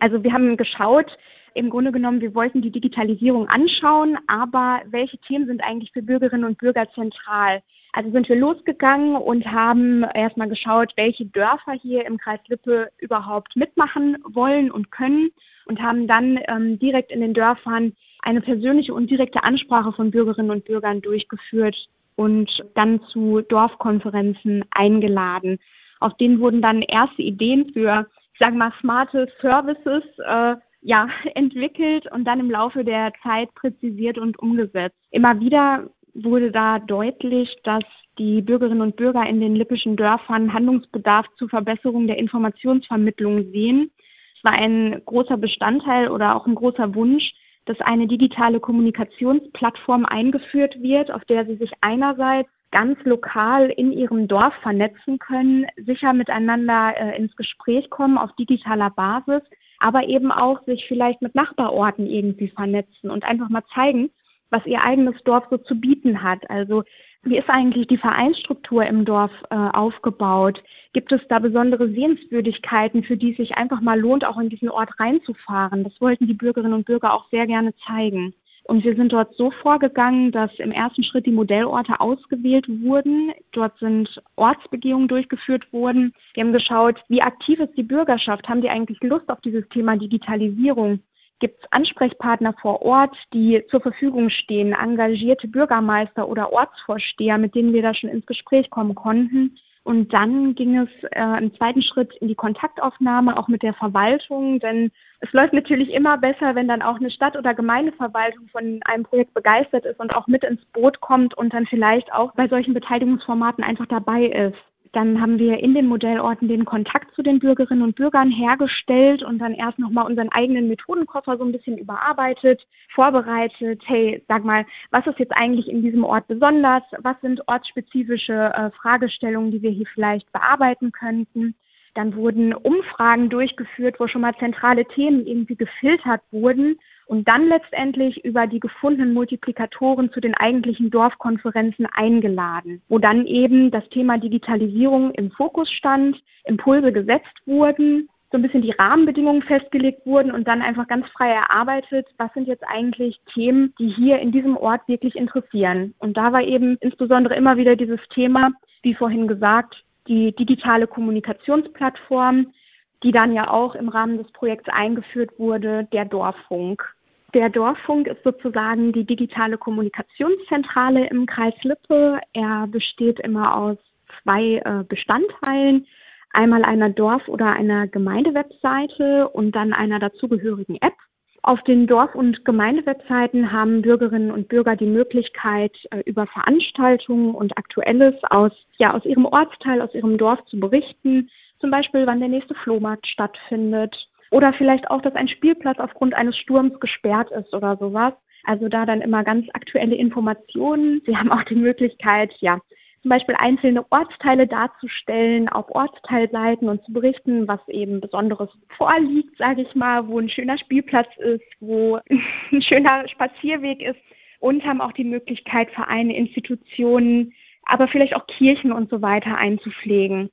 Also wir haben geschaut, im Grunde genommen, wir wollten die Digitalisierung anschauen, aber welche Themen sind eigentlich für Bürgerinnen und Bürger zentral? Also sind wir losgegangen und haben erstmal geschaut, welche Dörfer hier im Kreis Lippe überhaupt mitmachen wollen und können und haben dann ähm, direkt in den Dörfern eine persönliche und direkte Ansprache von Bürgerinnen und Bürgern durchgeführt und dann zu Dorfkonferenzen eingeladen. Auf denen wurden dann erste Ideen für, ich sage mal, smarte Services äh, ja, [laughs] entwickelt und dann im Laufe der Zeit präzisiert und umgesetzt. Immer wieder wurde da deutlich, dass die Bürgerinnen und Bürger in den lippischen Dörfern Handlungsbedarf zur Verbesserung der Informationsvermittlung sehen. Es war ein großer Bestandteil oder auch ein großer Wunsch, dass eine digitale Kommunikationsplattform eingeführt wird, auf der sie sich einerseits ganz lokal in ihrem Dorf vernetzen können, sicher miteinander äh, ins Gespräch kommen auf digitaler Basis, aber eben auch sich vielleicht mit Nachbarorten irgendwie vernetzen und einfach mal zeigen, was ihr eigenes Dorf so zu bieten hat. Also wie ist eigentlich die Vereinsstruktur im Dorf äh, aufgebaut? Gibt es da besondere Sehenswürdigkeiten, für die es sich einfach mal lohnt, auch in diesen Ort reinzufahren? Das wollten die Bürgerinnen und Bürger auch sehr gerne zeigen. Und wir sind dort so vorgegangen, dass im ersten Schritt die Modellorte ausgewählt wurden. Dort sind Ortsbegehungen durchgeführt worden. Wir haben geschaut, wie aktiv ist die Bürgerschaft? Haben die eigentlich Lust auf dieses Thema Digitalisierung? Gibt es Ansprechpartner vor Ort, die zur Verfügung stehen, engagierte Bürgermeister oder Ortsvorsteher, mit denen wir da schon ins Gespräch kommen konnten? Und dann ging es äh, im zweiten Schritt in die Kontaktaufnahme, auch mit der Verwaltung, denn es läuft natürlich immer besser, wenn dann auch eine Stadt- oder Gemeindeverwaltung von einem Projekt begeistert ist und auch mit ins Boot kommt und dann vielleicht auch bei solchen Beteiligungsformaten einfach dabei ist. Dann haben wir in den Modellorten den Kontakt zu den Bürgerinnen und Bürgern hergestellt und dann erst nochmal unseren eigenen Methodenkoffer so ein bisschen überarbeitet, vorbereitet. Hey, sag mal, was ist jetzt eigentlich in diesem Ort besonders? Was sind ortsspezifische äh, Fragestellungen, die wir hier vielleicht bearbeiten könnten? Dann wurden Umfragen durchgeführt, wo schon mal zentrale Themen irgendwie gefiltert wurden und dann letztendlich über die gefundenen Multiplikatoren zu den eigentlichen Dorfkonferenzen eingeladen, wo dann eben das Thema Digitalisierung im Fokus stand, Impulse gesetzt wurden, so ein bisschen die Rahmenbedingungen festgelegt wurden und dann einfach ganz frei erarbeitet, was sind jetzt eigentlich Themen, die hier in diesem Ort wirklich interessieren. Und da war eben insbesondere immer wieder dieses Thema, wie vorhin gesagt, die digitale Kommunikationsplattform, die dann ja auch im Rahmen des Projekts eingeführt wurde, der Dorffunk. Der Dorffunk ist sozusagen die digitale Kommunikationszentrale im Kreis Lippe. Er besteht immer aus zwei äh, Bestandteilen. Einmal einer Dorf- oder einer Gemeindewebseite und dann einer dazugehörigen App. Auf den Dorf- und Gemeindewebseiten haben Bürgerinnen und Bürger die Möglichkeit, äh, über Veranstaltungen und Aktuelles aus, ja, aus ihrem Ortsteil, aus ihrem Dorf zu berichten. Zum Beispiel, wann der nächste Flohmarkt stattfindet. Oder vielleicht auch, dass ein Spielplatz aufgrund eines Sturms gesperrt ist oder sowas. Also da dann immer ganz aktuelle Informationen. Sie haben auch die Möglichkeit, ja, zum Beispiel einzelne Ortsteile darzustellen auf Ortsteilseiten und zu berichten, was eben Besonderes vorliegt, sage ich mal, wo ein schöner Spielplatz ist, wo [laughs] ein schöner Spazierweg ist und haben auch die Möglichkeit, Vereine, Institutionen, aber vielleicht auch Kirchen und so weiter einzupflegen.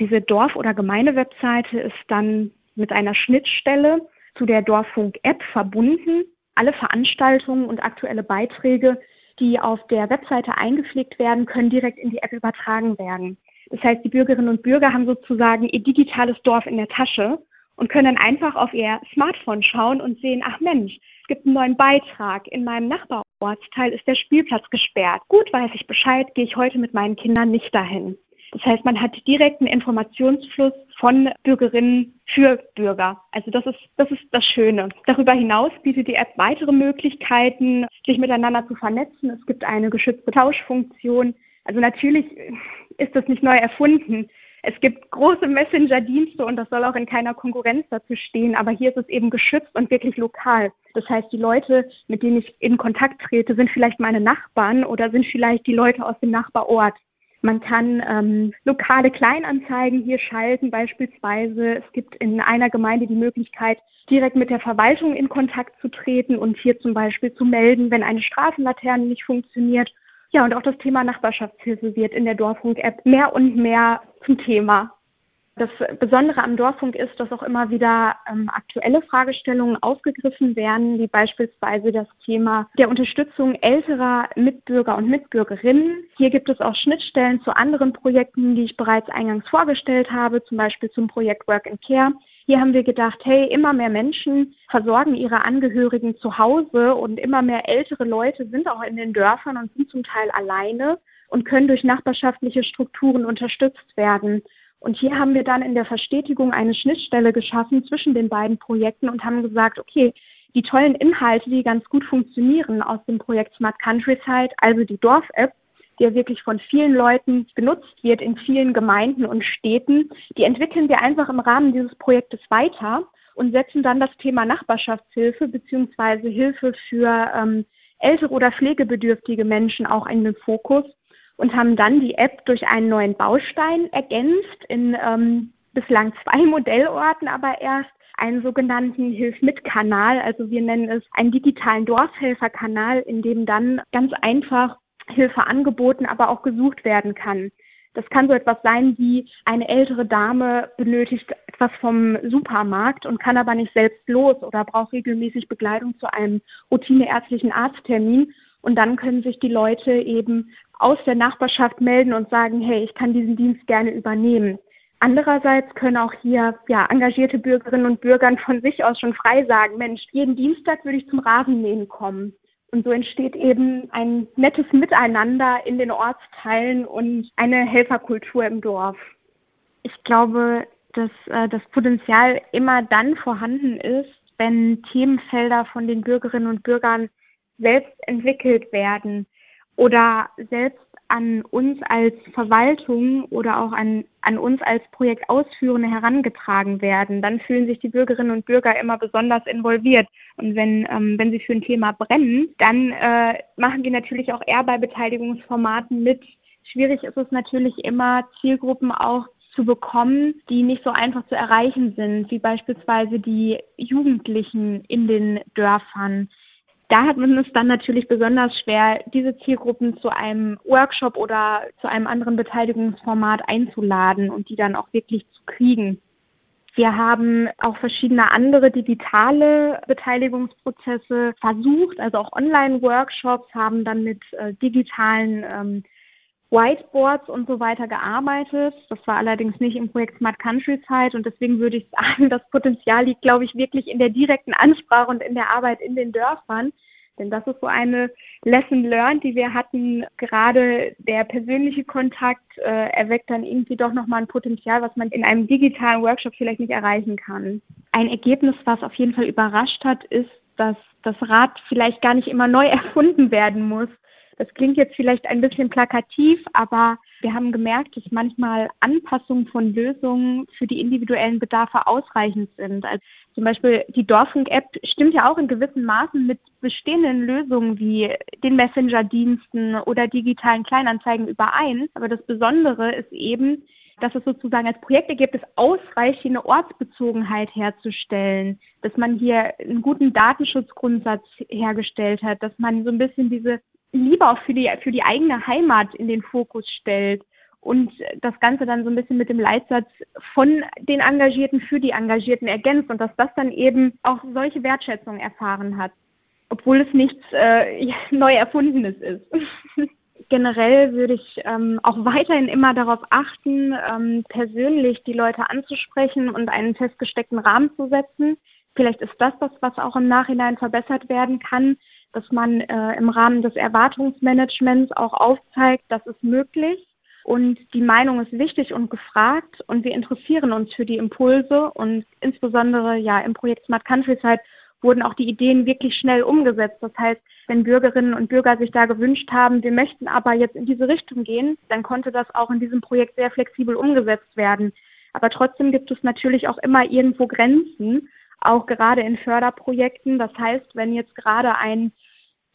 Diese Dorf- oder Gemeindewebseite ist dann mit einer Schnittstelle zu der Dorffunk-App verbunden. Alle Veranstaltungen und aktuelle Beiträge, die auf der Webseite eingepflegt werden, können direkt in die App übertragen werden. Das heißt, die Bürgerinnen und Bürger haben sozusagen ihr digitales Dorf in der Tasche und können dann einfach auf ihr Smartphone schauen und sehen, ach Mensch, es gibt einen neuen Beitrag. In meinem Nachbarortsteil ist der Spielplatz gesperrt. Gut weiß ich Bescheid, gehe ich heute mit meinen Kindern nicht dahin. Das heißt, man hat direkten Informationsfluss von Bürgerinnen für Bürger. Also das ist, das ist das Schöne. Darüber hinaus bietet die App weitere Möglichkeiten, sich miteinander zu vernetzen. Es gibt eine geschützte Tauschfunktion. Also natürlich ist das nicht neu erfunden. Es gibt große Messenger-Dienste und das soll auch in keiner Konkurrenz dazu stehen, aber hier ist es eben geschützt und wirklich lokal. Das heißt, die Leute, mit denen ich in Kontakt trete, sind vielleicht meine Nachbarn oder sind vielleicht die Leute aus dem Nachbarort. Man kann ähm, lokale Kleinanzeigen hier schalten beispielsweise. Es gibt in einer Gemeinde die Möglichkeit, direkt mit der Verwaltung in Kontakt zu treten und hier zum Beispiel zu melden, wenn eine Straßenlaterne nicht funktioniert. Ja, und auch das Thema Nachbarschaftshilfe wird in der Dorfunk-App mehr und mehr zum Thema. Das Besondere am Dorffunk ist, dass auch immer wieder ähm, aktuelle Fragestellungen aufgegriffen werden, wie beispielsweise das Thema der Unterstützung älterer Mitbürger und Mitbürgerinnen. Hier gibt es auch Schnittstellen zu anderen Projekten, die ich bereits eingangs vorgestellt habe, zum Beispiel zum Projekt Work and Care. Hier haben wir gedacht, hey, immer mehr Menschen versorgen ihre Angehörigen zu Hause und immer mehr ältere Leute sind auch in den Dörfern und sind zum Teil alleine und können durch nachbarschaftliche Strukturen unterstützt werden. Und hier haben wir dann in der Verstetigung eine Schnittstelle geschaffen zwischen den beiden Projekten und haben gesagt, okay, die tollen Inhalte, die ganz gut funktionieren aus dem Projekt Smart Countryside, also die Dorf-App, die ja wirklich von vielen Leuten genutzt wird in vielen Gemeinden und Städten, die entwickeln wir einfach im Rahmen dieses Projektes weiter und setzen dann das Thema Nachbarschaftshilfe beziehungsweise Hilfe für ähm, ältere oder pflegebedürftige Menschen auch in den Fokus und haben dann die App durch einen neuen Baustein ergänzt in ähm, bislang zwei [laughs] Modellorten, aber erst einen sogenannten Hilf-mit-Kanal. Also wir nennen es einen digitalen Dorfhelferkanal, in dem dann ganz einfach Hilfe angeboten, aber auch gesucht werden kann. Das kann so etwas sein wie eine ältere Dame benötigt etwas vom Supermarkt und kann aber nicht selbst los oder braucht regelmäßig Begleitung zu einem routineärztlichen Arzttermin. Und dann können sich die Leute eben aus der Nachbarschaft melden und sagen, hey, ich kann diesen Dienst gerne übernehmen. Andererseits können auch hier ja, engagierte Bürgerinnen und Bürger von sich aus schon frei sagen, Mensch, jeden Dienstag würde ich zum Rasenmähen kommen. Und so entsteht eben ein nettes Miteinander in den Ortsteilen und eine Helferkultur im Dorf. Ich glaube, dass äh, das Potenzial immer dann vorhanden ist, wenn Themenfelder von den Bürgerinnen und Bürgern selbst entwickelt werden oder selbst an uns als Verwaltung oder auch an, an uns als Projektausführende herangetragen werden, dann fühlen sich die Bürgerinnen und Bürger immer besonders involviert. Und wenn, ähm, wenn sie für ein Thema brennen, dann äh, machen die natürlich auch eher bei Beteiligungsformaten mit. Schwierig ist es natürlich immer, Zielgruppen auch zu bekommen, die nicht so einfach zu erreichen sind, wie beispielsweise die Jugendlichen in den Dörfern da hat man es dann natürlich besonders schwer, diese Zielgruppen zu einem Workshop oder zu einem anderen Beteiligungsformat einzuladen und die dann auch wirklich zu kriegen. Wir haben auch verschiedene andere digitale Beteiligungsprozesse versucht, also auch Online-Workshops, haben dann mit äh, digitalen ähm, Whiteboards und so weiter gearbeitet. Das war allerdings nicht im Projekt Smart Countryside und deswegen würde ich [laughs] sagen, das Potenzial liegt, glaube ich, wirklich in der direkten Ansprache und in der Arbeit in den Dörfern. Denn das ist so eine Lesson learned, die wir hatten. Gerade der persönliche Kontakt äh, erweckt dann irgendwie doch nochmal ein Potenzial, was man in einem digitalen Workshop vielleicht nicht erreichen kann. Ein Ergebnis, was auf jeden Fall überrascht hat, ist, dass das Rad vielleicht gar nicht immer neu [laughs] erfunden werden muss. Das klingt jetzt vielleicht ein bisschen plakativ, aber wir haben gemerkt, dass manchmal Anpassungen von Lösungen für die individuellen Bedarfe ausreichend sind. Also zum Beispiel die Dorfunk-App stimmt ja auch in gewissen Maßen mit bestehenden Lösungen wie den Messenger-Diensten oder digitalen Kleinanzeigen überein. Aber das Besondere ist eben, dass es sozusagen als Projektergebnis ausreicht, eine Ortsbezogenheit herzustellen, dass man hier einen guten Datenschutzgrundsatz hergestellt hat, dass man so ein bisschen diese lieber auch für die, für die eigene Heimat in den Fokus stellt und das Ganze dann so ein bisschen mit dem Leitsatz von den Engagierten für die Engagierten ergänzt und dass das dann eben auch solche Wertschätzung erfahren hat, obwohl es nichts äh, [laughs] neu erfundenes ist. [laughs] Generell würde ich ähm, auch weiterhin immer darauf achten, ähm, persönlich die Leute anzusprechen und einen festgesteckten Rahmen zu setzen. Vielleicht ist das das, was auch im Nachhinein verbessert werden kann dass man äh, im Rahmen des Erwartungsmanagements auch aufzeigt, das ist möglich und die Meinung ist wichtig und gefragt und wir interessieren uns für die Impulse und insbesondere ja im Projekt Smart Countryside wurden auch die Ideen wirklich schnell umgesetzt. Das heißt, wenn Bürgerinnen und Bürger sich da gewünscht haben, wir möchten aber jetzt in diese Richtung gehen, dann konnte das auch in diesem Projekt sehr flexibel umgesetzt werden. Aber trotzdem gibt es natürlich auch immer irgendwo Grenzen, auch gerade in Förderprojekten. Das heißt, wenn jetzt gerade ein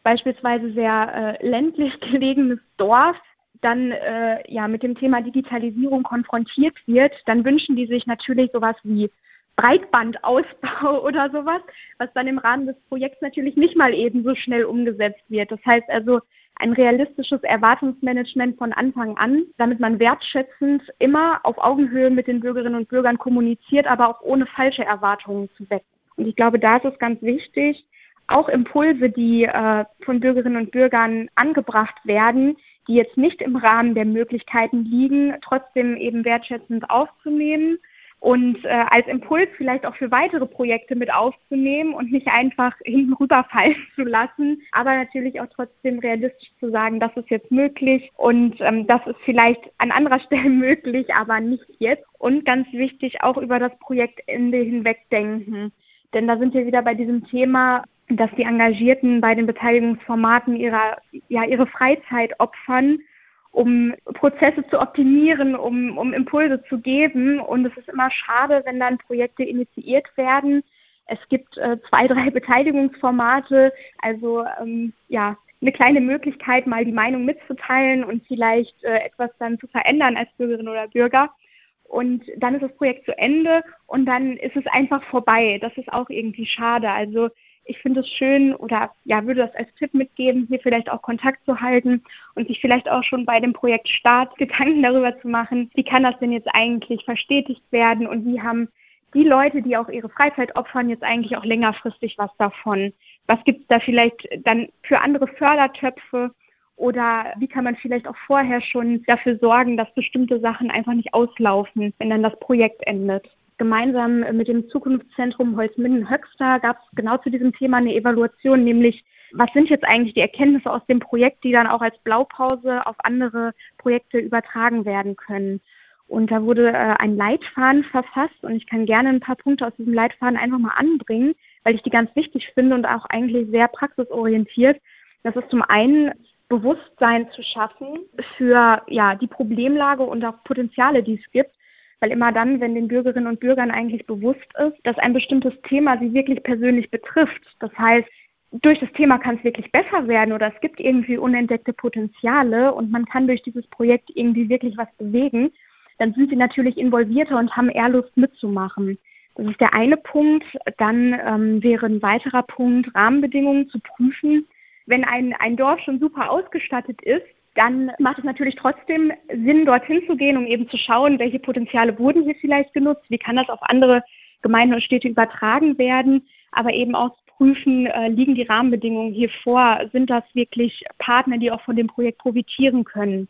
beispielsweise sehr äh, ländlich [laughs] gelegenes Dorf dann äh, ja mit dem Thema Digitalisierung konfrontiert wird, dann wünschen die sich natürlich sowas wie Breitbandausbau [laughs] oder sowas, was dann im Rahmen des Projekts natürlich nicht mal eben so schnell umgesetzt wird. Das heißt also, ein realistisches Erwartungsmanagement von Anfang an, damit man wertschätzend immer auf Augenhöhe mit den Bürgerinnen und Bürgern kommuniziert, aber auch ohne falsche Erwartungen zu wecken. Und ich glaube, da ist es ganz wichtig, auch Impulse, die äh, von Bürgerinnen und Bürgern angebracht werden, die jetzt nicht im Rahmen der Möglichkeiten liegen, trotzdem eben wertschätzend aufzunehmen und äh, als Impuls vielleicht auch für weitere Projekte mit aufzunehmen und nicht einfach hinten rüberfallen [laughs] zu lassen, aber natürlich auch trotzdem realistisch zu sagen, das ist jetzt möglich und ähm, das ist vielleicht an anderer [laughs] Stelle möglich, aber nicht jetzt. Und ganz wichtig, auch über das Projektende hinweg denken. Denn da sind wir wieder bei diesem Thema, dass die Engagierten bei den Beteiligungsformaten ihrer, ja, ihre Freizeit opfern, um Prozesse zu optimieren, um, um Impulse zu geben. Und es ist immer schade, wenn dann Projekte initiiert werden. Es gibt äh, zwei, [laughs] drei Beteiligungsformate, also ähm, ja, eine kleine Möglichkeit, mal die Meinung mitzuteilen und vielleicht äh, etwas dann zu verändern als Bürgerin oder Bürger. Und dann ist das Projekt zu Ende und dann ist es einfach vorbei. Das ist auch irgendwie schade. Also ich finde es schön oder ja, würde das als Tipp mitgeben, hier vielleicht auch Kontakt zu halten und sich vielleicht auch schon bei dem Projekt Start [laughs] Gedanken darüber zu machen, wie kann das denn jetzt eigentlich verstetigt werden und wie haben die Leute, die auch ihre Freizeit opfern, jetzt eigentlich auch längerfristig was davon? Was gibt es da vielleicht dann für andere Fördertöpfe? Oder wie kann man vielleicht auch vorher schon dafür sorgen, dass bestimmte Sachen einfach nicht auslaufen, wenn dann das Projekt endet? Gemeinsam mit dem Zukunftszentrum Holzminden-Höxter gab es genau zu diesem Thema eine Evaluation, nämlich was sind jetzt eigentlich die Erkenntnisse aus dem Projekt, die dann auch als Blaupause auf andere Projekte übertragen werden können. Und da wurde äh, ein Leitfaden verfasst und ich kann gerne ein paar Punkte aus diesem Leitfaden einfach mal anbringen, weil ich die ganz wichtig finde und auch eigentlich sehr praxisorientiert. Das ist zum einen Bewusstsein zu schaffen für ja, die Problemlage und auch Potenziale, die es gibt weil immer dann, wenn den Bürgerinnen und Bürgern eigentlich bewusst ist, dass ein bestimmtes Thema sie wirklich persönlich betrifft, das heißt, durch das Thema kann es wirklich besser werden oder es gibt irgendwie unentdeckte Potenziale und man kann durch dieses Projekt irgendwie wirklich was bewegen, dann sind sie natürlich involvierter und haben eher Lust mitzumachen. Das ist der eine Punkt. Dann ähm, wäre ein weiterer Punkt, Rahmenbedingungen zu prüfen. Wenn ein, ein Dorf schon super ausgestattet ist, dann macht es natürlich trotzdem Sinn, dorthin zu gehen, um eben zu schauen, welche Potenziale wurden hier vielleicht genutzt, wie kann das auf andere Gemeinden und Städte übertragen werden, aber eben auch zu prüfen, äh, liegen die Rahmenbedingungen hier vor, sind das wirklich Partner, die auch von dem Projekt profitieren können.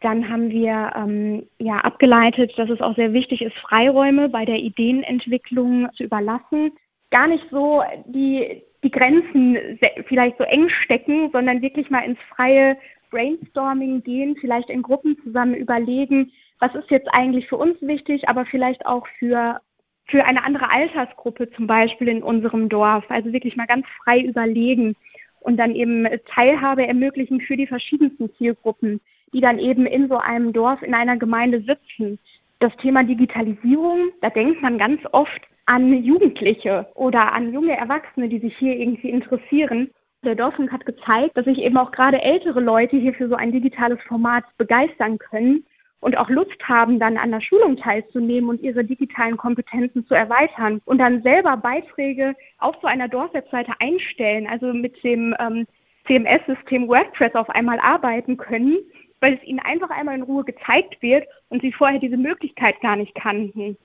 Dann haben wir ähm, ja abgeleitet, dass es auch sehr wichtig ist, Freiräume bei der Ideenentwicklung zu überlassen. Gar nicht so die, die Grenzen vielleicht so eng stecken, sondern wirklich mal ins freie Brainstorming gehen, vielleicht in Gruppen zusammen überlegen, was ist jetzt eigentlich für uns wichtig, aber vielleicht auch für, für eine andere Altersgruppe zum Beispiel in unserem Dorf. Also wirklich mal ganz frei überlegen und dann eben Teilhabe ermöglichen für die verschiedensten Zielgruppen, die dann eben in so einem Dorf, in einer Gemeinde sitzen. Das Thema Digitalisierung, da denkt man ganz oft an Jugendliche oder an junge Erwachsene, die sich hier irgendwie interessieren. Der Dorfunk hat gezeigt, dass sich eben auch gerade ältere Leute hier für so ein digitales Format begeistern können und auch Lust haben, dann an der Schulung teilzunehmen und ihre digitalen Kompetenzen zu erweitern und dann selber Beiträge auf so einer Dorfwebseite einstellen, also mit dem ähm, CMS-System WordPress auf einmal arbeiten können, weil es ihnen einfach einmal in Ruhe gezeigt wird und sie vorher diese Möglichkeit gar nicht kannten.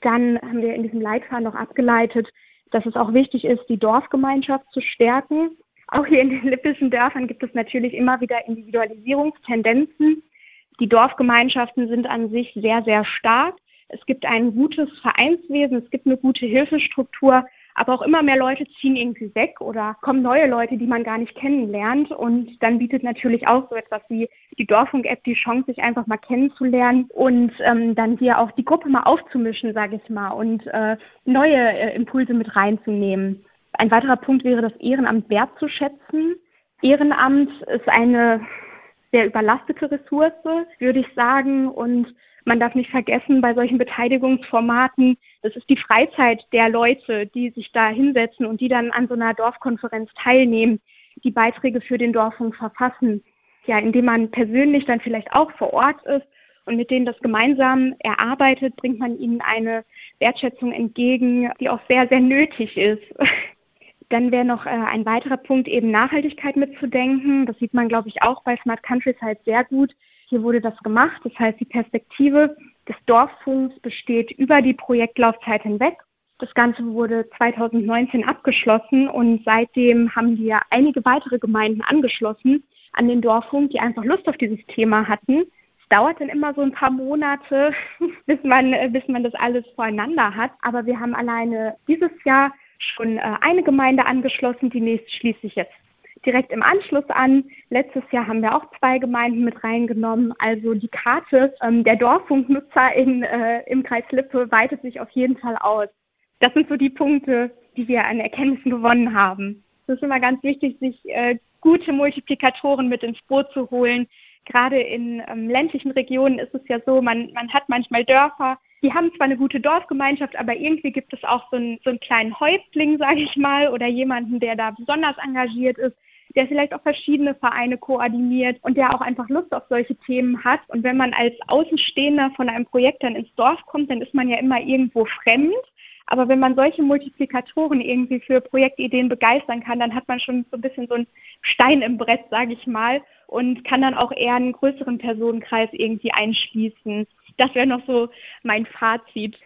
Dann haben wir in diesem Leitfaden noch abgeleitet, dass es auch wichtig ist, die Dorfgemeinschaft zu stärken auch hier in den lippischen Dörfern gibt es natürlich immer wieder Individualisierungstendenzen. Die Dorfgemeinschaften sind an sich sehr, sehr stark. Es gibt ein gutes Vereinswesen, es gibt eine gute Hilfestruktur, aber auch immer mehr Leute ziehen irgendwie weg oder kommen neue Leute, die man gar nicht kennenlernt. Und dann bietet natürlich auch so etwas wie die Dorfunk-App die Chance, sich einfach mal kennenzulernen und ähm, dann hier auch die Gruppe mal aufzumischen, sage ich mal, und äh, neue äh, Impulse mit reinzunehmen. Ein weiterer Punkt wäre, das Ehrenamt wertzuschätzen. Ehrenamt ist eine sehr überlastete Ressource, würde ich sagen. Und man darf nicht vergessen, bei solchen Beteiligungsformaten, das ist die Freizeit der Leute, die sich da hinsetzen und die dann an so einer Dorfkonferenz teilnehmen, die Beiträge für den Dorfung verfassen. Ja, indem man persönlich dann vielleicht auch vor Ort ist und mit denen das gemeinsam erarbeitet, bringt man ihnen eine Wertschätzung entgegen, die auch sehr, sehr nötig ist. Dann wäre noch äh, ein weiterer Punkt eben Nachhaltigkeit mitzudenken. Das sieht man, glaube ich, auch bei Smart Countries halt sehr gut. Hier wurde das gemacht. Das heißt, die Perspektive des Dorffunks besteht über die Projektlaufzeit hinweg. Das Ganze wurde 2019 abgeschlossen und seitdem haben wir einige weitere Gemeinden angeschlossen an den Dorffunk, die einfach Lust auf dieses Thema hatten. Es dauert dann immer so ein paar Monate, [laughs] bis man, bis man das alles voreinander hat. Aber wir haben alleine dieses Jahr schon äh, eine Gemeinde angeschlossen, die nächste schließe ich jetzt direkt im Anschluss an. Letztes Jahr haben wir auch zwei Gemeinden mit reingenommen. Also die Karte ähm, der Dorffunknutzer in, äh, im Kreis Lippe weitet sich auf jeden Fall aus. Das sind so die Punkte, die wir an Erkenntnissen gewonnen haben. Es ist immer ganz wichtig, sich äh, gute Multiplikatoren mit ins Boot zu holen. Gerade in ähm, ländlichen Regionen ist es ja so, man, man hat manchmal Dörfer, die haben zwar eine gute Dorfgemeinschaft, aber irgendwie gibt es auch so einen, so einen kleinen Häuptling, sage ich mal, oder jemanden, der da besonders engagiert ist, der vielleicht auch verschiedene Vereine koordiniert und der auch einfach Lust auf solche Themen hat. Und wenn man als Außenstehender von einem Projekt dann ins Dorf kommt, dann ist man ja immer irgendwo fremd. Aber wenn man solche Multiplikatoren irgendwie für Projektideen begeistern kann, dann hat man schon so ein bisschen so einen Stein im Brett, sage ich mal, und kann dann auch eher einen größeren Personenkreis irgendwie einschließen das wäre noch so mein Fazit.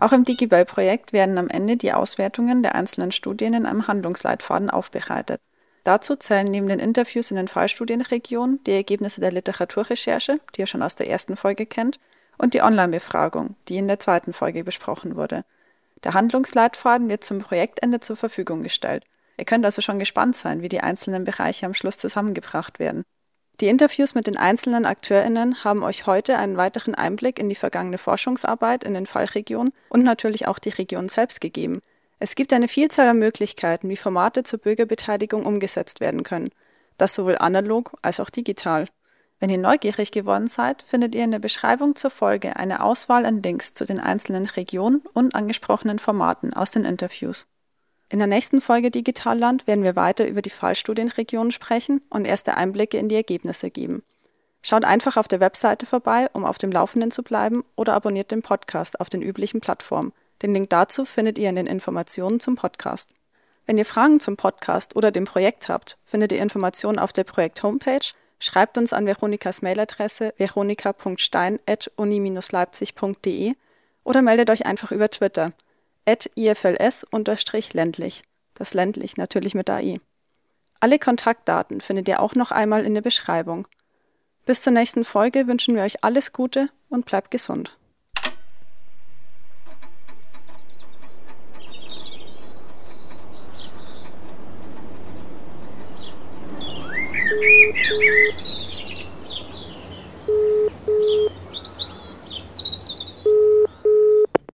Auch im Digibel-Projekt werden am Ende die Auswertungen der einzelnen Studien in einem Handlungsleitfaden aufbereitet. Dazu zählen neben den Interviews in den Fallstudienregionen die Ergebnisse der Literaturrecherche, die ihr schon aus der ersten Folge kennt, und die Online-Befragung, die in der zweiten Folge besprochen wurde. Der Handlungsleitfaden wird zum Projektende zur Verfügung gestellt. Ihr könnt also schon gespannt sein, wie die einzelnen Bereiche am Schluss zusammengebracht werden. Die Interviews mit den einzelnen AkteurInnen haben euch heute einen weiteren Einblick in die vergangene Forschungsarbeit in den Fallregionen und natürlich auch die Region selbst gegeben. Es gibt eine Vielzahl an Möglichkeiten, wie Formate zur Bürgerbeteiligung umgesetzt werden können. Das sowohl analog als auch digital. Wenn ihr neugierig geworden seid, findet ihr in der Beschreibung zur Folge eine Auswahl an Links zu den einzelnen Regionen und angesprochenen Formaten aus den Interviews. In der nächsten Folge Digitalland werden wir weiter über die Fallstudienregionen sprechen und erste Einblicke in die Ergebnisse geben. Schaut einfach auf der Webseite vorbei, um auf dem Laufenden zu bleiben, oder abonniert den Podcast auf den üblichen Plattformen. Den Link dazu findet ihr in den Informationen zum Podcast. Wenn ihr Fragen zum Podcast oder dem Projekt habt, findet ihr Informationen auf der Projekt-Homepage. Schreibt uns an Veronikas Mailadresse veronika.stein.uni-leipzig.de oder meldet euch einfach über Twitter – at ifls-ländlich. Das ländlich natürlich mit AI. Alle Kontaktdaten findet ihr auch noch einmal in der Beschreibung. Bis zur nächsten Folge wünschen wir euch alles Gute und bleibt gesund.